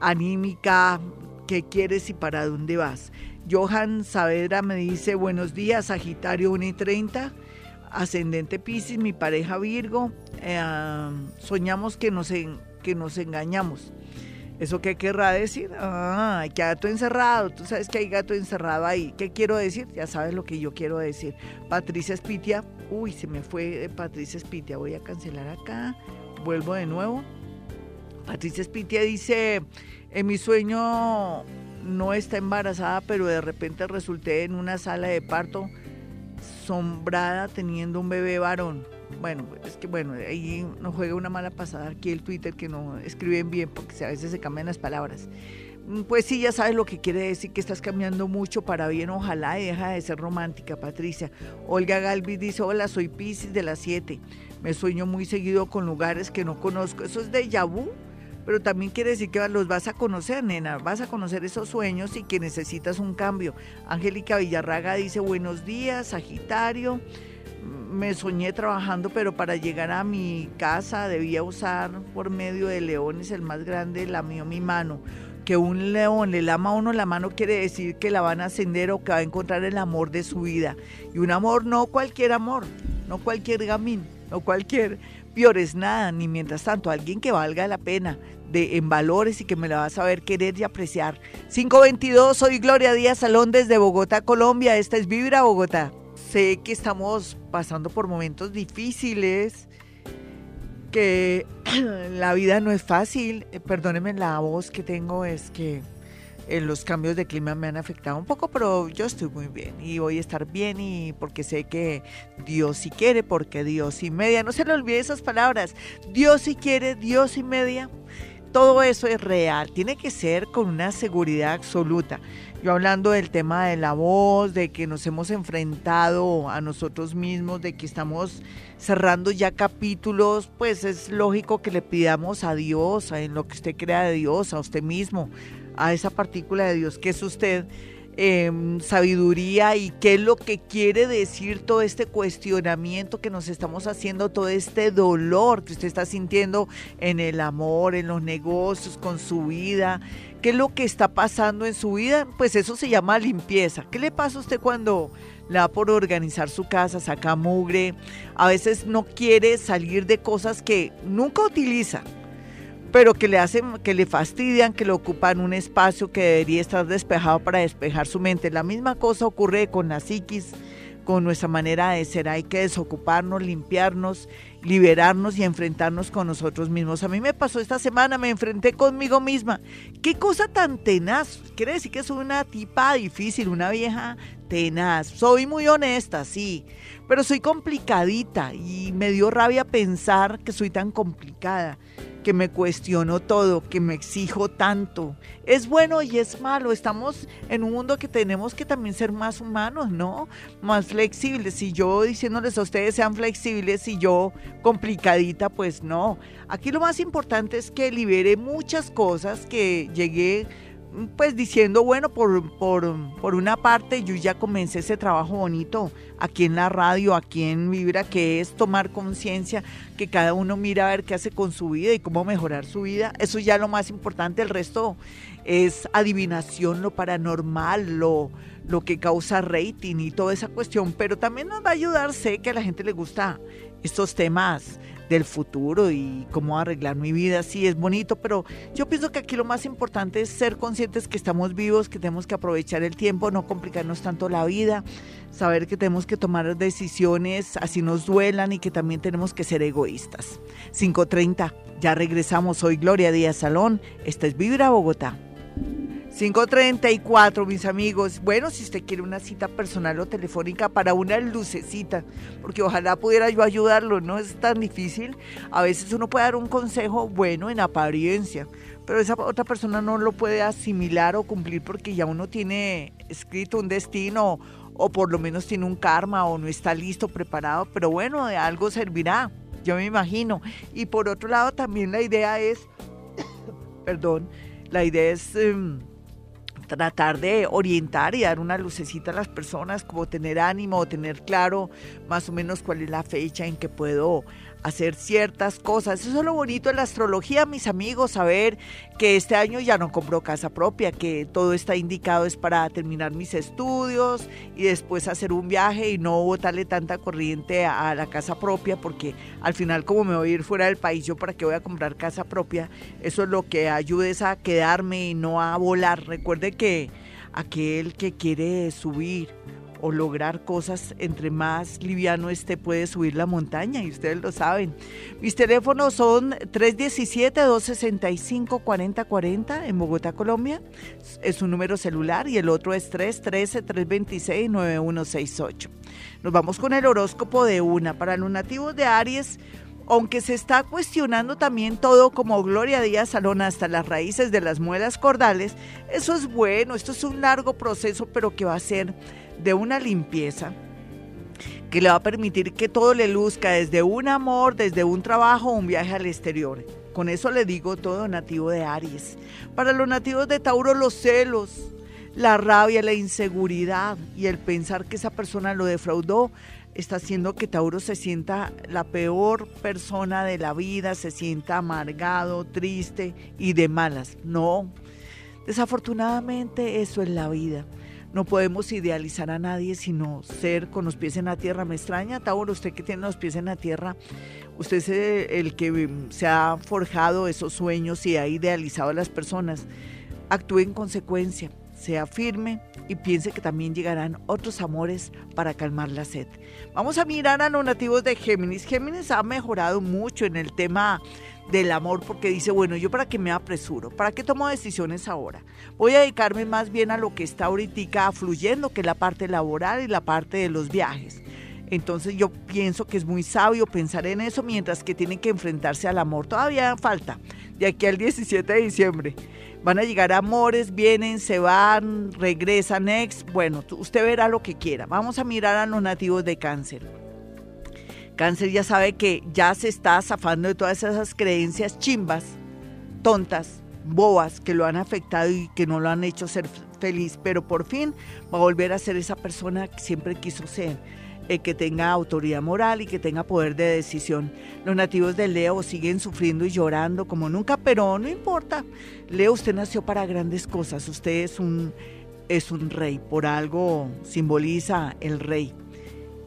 anímica, qué quieres y para dónde vas. Johan Saavedra me dice, buenos días, Sagitario 1 y 30, ascendente Pisces, mi pareja Virgo, eh, soñamos que nos, que nos engañamos. ¿Eso qué querrá decir? Ah, hay gato encerrado. Tú sabes que hay gato encerrado ahí. ¿Qué quiero decir? Ya sabes lo que yo quiero decir. Patricia Espitia. Uy, se me fue Patricia Espitia. Voy a cancelar acá. Vuelvo de nuevo. Patricia Espitia dice, en mi sueño no está embarazada, pero de repente resulté en una sala de parto sombrada teniendo un bebé varón. Bueno, es que bueno, ahí nos juega una mala pasada aquí el Twitter que no escriben bien porque a veces se cambian las palabras. Mm, pues sí, ya sabes lo que quiere decir que estás cambiando mucho para bien, ojalá y deja de ser romántica, Patricia. Olga Galvis dice, hola, soy Pisces de las 7. Me sueño muy seguido con lugares que no conozco. Eso es de Yabú, pero también quiere decir que los vas a conocer, nena, vas a conocer esos sueños y que necesitas un cambio. Angélica Villarraga dice, buenos días, Sagitario me soñé trabajando, pero para llegar a mi casa debía usar por medio de leones el más grande, lamió mi mano. Que un león le lama a uno la mano quiere decir que la van a ascender o que va a encontrar el amor de su vida. Y un amor, no cualquier amor, no cualquier gamín, no cualquier piores nada, ni mientras tanto, alguien que valga la pena de, en valores y que me la va a saber querer y apreciar. 522, soy Gloria Díaz Salón desde Bogotá, Colombia. Esta es Vibra Bogotá sé que estamos pasando por momentos difíciles, que la vida no es fácil. Eh, perdónenme la voz que tengo, es que eh, los cambios de clima me han afectado un poco, pero yo estoy muy bien y voy a estar bien y porque sé que Dios sí quiere, porque Dios y media, no se le olvide esas palabras, Dios sí quiere, Dios y media, todo eso es real, tiene que ser con una seguridad absoluta. Yo hablando del tema de la voz, de que nos hemos enfrentado a nosotros mismos, de que estamos cerrando ya capítulos, pues es lógico que le pidamos a Dios, en lo que usted crea de Dios, a usted mismo, a esa partícula de Dios que es usted, Em, sabiduría y qué es lo que quiere decir todo este cuestionamiento que nos estamos haciendo, todo este dolor que usted está sintiendo en el amor, en los negocios, con su vida, qué es lo que está pasando en su vida, pues eso se llama limpieza. ¿Qué le pasa a usted cuando le da por organizar su casa, saca mugre? A veces no quiere salir de cosas que nunca utiliza pero que le hacen, que le fastidian, que le ocupan un espacio que debería estar despejado para despejar su mente. La misma cosa ocurre con la psiquis, con nuestra manera de ser. Hay que desocuparnos, limpiarnos, liberarnos y enfrentarnos con nosotros mismos. A mí me pasó esta semana, me enfrenté conmigo misma. Qué cosa tan tenaz. Quiere decir que soy una tipa difícil, una vieja tenaz. Soy muy honesta, sí, pero soy complicadita y me dio rabia pensar que soy tan complicada que me cuestiono todo, que me exijo tanto. Es bueno y es malo. Estamos en un mundo que tenemos que también ser más humanos, ¿no? Más flexibles. Si yo diciéndoles a ustedes sean flexibles y yo complicadita, pues no. Aquí lo más importante es que libere muchas cosas, que llegué pues diciendo, bueno, por, por, una parte yo ya comencé ese trabajo bonito aquí en la radio, aquí en Vibra, que es tomar conciencia, que cada uno mira a ver qué hace con su vida y cómo mejorar su vida. Eso ya lo más importante, el resto es adivinación, lo paranormal, lo, lo que causa rating y toda esa cuestión, pero también nos va a ayudar, sé que a la gente le gusta estos temas del futuro y cómo arreglar mi vida. Sí, es bonito, pero yo pienso que aquí lo más importante es ser conscientes que estamos vivos, que tenemos que aprovechar el tiempo, no complicarnos tanto la vida, saber que tenemos que tomar decisiones así nos duelan y que también tenemos que ser egoístas. 5.30, ya regresamos hoy, Gloria Díaz Salón. Esta es Vibra Bogotá. 534, mis amigos. Bueno, si usted quiere una cita personal o telefónica para una lucecita, porque ojalá pudiera yo ayudarlo, no es tan difícil. A veces uno puede dar un consejo bueno en apariencia, pero esa otra persona no lo puede asimilar o cumplir porque ya uno tiene escrito un destino o por lo menos tiene un karma o no está listo, preparado, pero bueno, de algo servirá, yo me imagino. Y por otro lado, también la idea es, perdón, la idea es... Em, tratar de orientar y dar una lucecita a las personas, como tener ánimo, tener claro más o menos cuál es la fecha en que puedo hacer ciertas cosas. Eso es lo bonito de la astrología, mis amigos, saber que este año ya no compro casa propia, que todo está indicado es para terminar mis estudios y después hacer un viaje y no botarle tanta corriente a, la casa propia, porque al final como me voy a ir fuera del país, yo para qué voy a comprar casa propia, eso es lo que ayudes a quedarme y no a volar. Recuerde que aquel que quiere subir lograr cosas, entre más liviano esté, puede subir la montaña y ustedes lo saben. Mis teléfonos son 317-265-4040 en Bogotá, Colombia. Es un número celular y el otro es 313-326-9168. Nos vamos con el horóscopo de una. Para los nativos de Aries, aunque se está cuestionando también todo como Gloria Díaz Salón hasta las raíces de las muelas cordales, eso es bueno, esto es un largo proceso, pero que va a ser de una limpieza que le va a permitir que todo le luzca desde un amor, desde un trabajo, un viaje al exterior. Con eso le digo todo nativo de Aries. Para los nativos de Tauro, los celos, la rabia, la inseguridad y el pensar que esa persona lo defraudó está haciendo que Tauro se sienta la peor persona de la vida, se sienta amargado, triste y de malas. No, desafortunadamente eso es la vida. No podemos idealizar a nadie, sino ser con los pies en la tierra. Me extraña, Tauro, usted que tiene los pies en la tierra, usted es el que se ha forjado esos sueños y ha idealizado a las personas. Actúe en consecuencia, sea firme y piense que también llegarán otros amores para calmar la sed. Vamos a mirar a los nativos de Géminis. Géminis ha mejorado mucho en el tema del amor porque dice, bueno, yo para qué me apresuro, para qué tomo decisiones ahora. Voy a dedicarme más bien a lo que está ahorita fluyendo, que es la parte laboral y la parte de los viajes. Entonces yo pienso que es muy sabio pensar en eso mientras que tienen que enfrentarse al amor. Todavía falta, de aquí al 17 de diciembre. Van a llegar amores, vienen, se van, regresan, ex. Bueno, usted verá lo que quiera. Vamos a mirar a los nativos de cáncer. Cáncer ya sabe que ya se está zafando de todas esas creencias chimbas, tontas, bobas que lo han afectado y que no lo han hecho ser feliz, pero por fin va a volver a ser esa persona que siempre quiso ser, eh, que tenga autoridad moral y que tenga poder de decisión. Los nativos de Leo siguen sufriendo y llorando como nunca, pero no importa. Leo, usted nació para grandes cosas, usted es un, es un rey, por algo simboliza el rey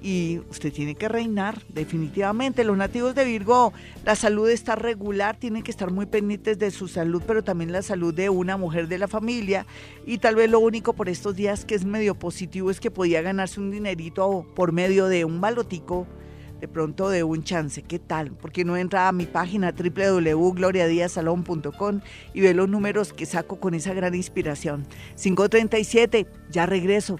y usted tiene que reinar definitivamente. Los nativos de Virgo, la salud está regular, tienen que estar muy pendientes de su salud, pero también la salud de una mujer de la familia. Y tal vez lo único por estos días que es medio positivo es que podía ganarse un dinerito por medio de un balotico, de pronto de un chance. ¿Qué tal? Porque no entra a mi página www.gloriadiasalón.com y ve los números que saco con esa gran inspiración. 537, ya regreso.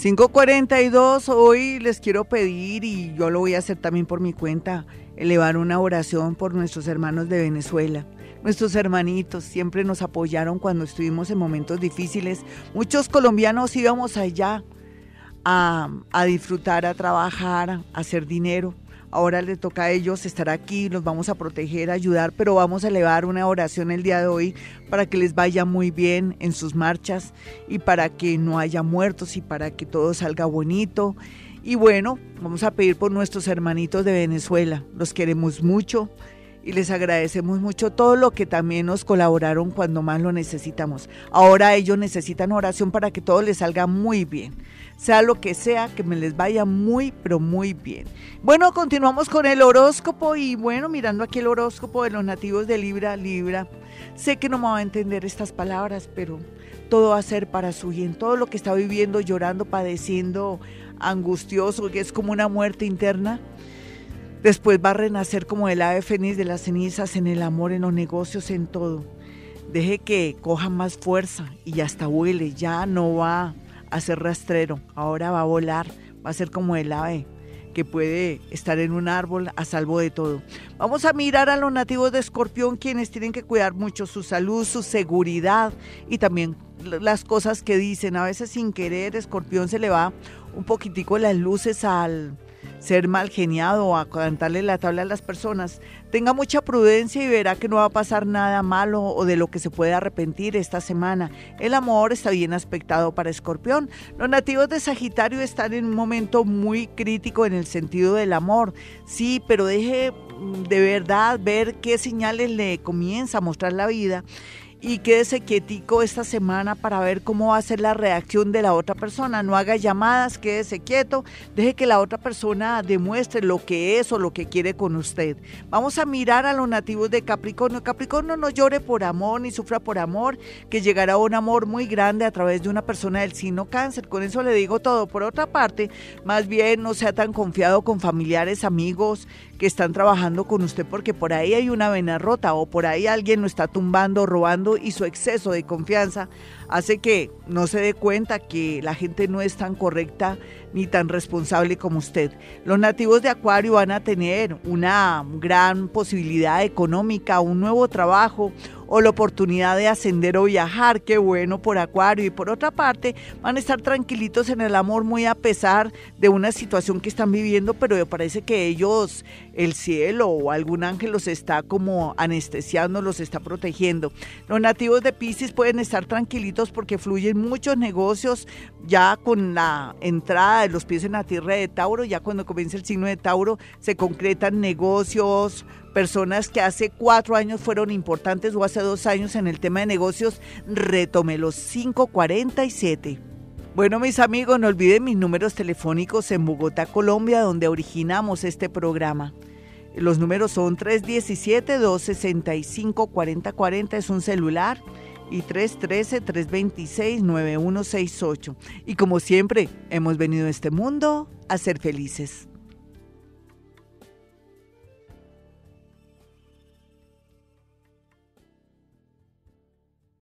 542, hoy les quiero pedir, y yo lo voy a hacer también por mi cuenta, elevar una oración por nuestros hermanos de Venezuela. Nuestros hermanitos siempre nos apoyaron cuando estuvimos en momentos difíciles. Muchos colombianos íbamos allá a, a disfrutar, a trabajar, a hacer dinero. Ahora le toca a ellos estar aquí, los vamos a proteger, ayudar, pero vamos a elevar una oración el día de hoy para que les vaya muy bien en sus marchas y para que no haya muertos y para que todo salga bonito. Y bueno, vamos a pedir por nuestros hermanitos de Venezuela. Los queremos mucho y les agradecemos mucho todo lo que también nos colaboraron cuando más lo necesitamos. Ahora ellos necesitan oración para que todo les salga muy bien sea lo que sea, que me les vaya muy, pero muy bien. Bueno, continuamos con el horóscopo y bueno, mirando aquí el horóscopo de los nativos de Libra, Libra, sé que no me va a entender estas palabras, pero todo va a ser para su bien. Todo lo que está viviendo, llorando, padeciendo, angustioso, que es como una muerte interna, después va a renacer como el ave fénix de las cenizas en el amor, en los negocios, en todo. Deje que coja más fuerza y hasta huele, ya no va a ser rastrero, ahora va a volar, va a ser como el ave que puede estar en un árbol a salvo de todo. Vamos a mirar a los nativos de Escorpión, quienes tienen que cuidar mucho su salud, su seguridad y también las cosas que dicen. A veces sin querer, Escorpión se le va un poquitico las luces al ser mal geniado o a cantarle la tabla a las personas. Tenga mucha prudencia y verá que no va a pasar nada malo o de lo que se puede arrepentir esta semana. El amor está bien aspectado para Escorpión. Los nativos de Sagitario están en un momento muy crítico en el sentido del amor. Sí, pero deje mm, de verdad ver qué señales le comienza a mostrar la vida y quédese quietico esta semana para ver cómo va a ser la reacción de la otra persona. No haga llamadas, quédese quieto, deje que la otra persona demuestre lo que es o lo que quiere con usted. Vamos a mirar a los nativos de Capricornio. Capricornio no llore por amor ni sufra por amor, que llegará un amor muy grande a través de una persona del signo cáncer. Con eso le digo todo. Por otra parte, más bien no sea tan confiado con familiares, amigos, que están trabajando con usted porque por ahí hay una vena rota o por ahí alguien lo está tumbando, robando y su exceso de confianza hace que no se dé cuenta que la gente no es tan correcta ni tan responsable como usted. Los nativos de Acuario van a tener una gran posibilidad económica, un nuevo trabajo o la oportunidad de ascender o viajar, qué bueno por Acuario. Y por otra parte, van a estar tranquilitos en el amor muy a pesar de una situación que están viviendo, pero parece que ellos, el cielo o algún ángel los está como anestesiando, los está protegiendo. Los nativos de Pisces pueden estar tranquilitos porque fluyen muchos negocios ya con la entrada de los pies en la tierra de Tauro, ya cuando comienza el signo de Tauro se concretan negocios, personas que hace cuatro años fueron importantes o hace dos años en el tema de negocios, retome los 547. Bueno, mis amigos, no olviden mis números telefónicos en Bogotá, Colombia, donde originamos este programa. Los números son 317-265-4040, es un celular, y 313-326-9168. Y como siempre, hemos venido a este mundo a ser felices.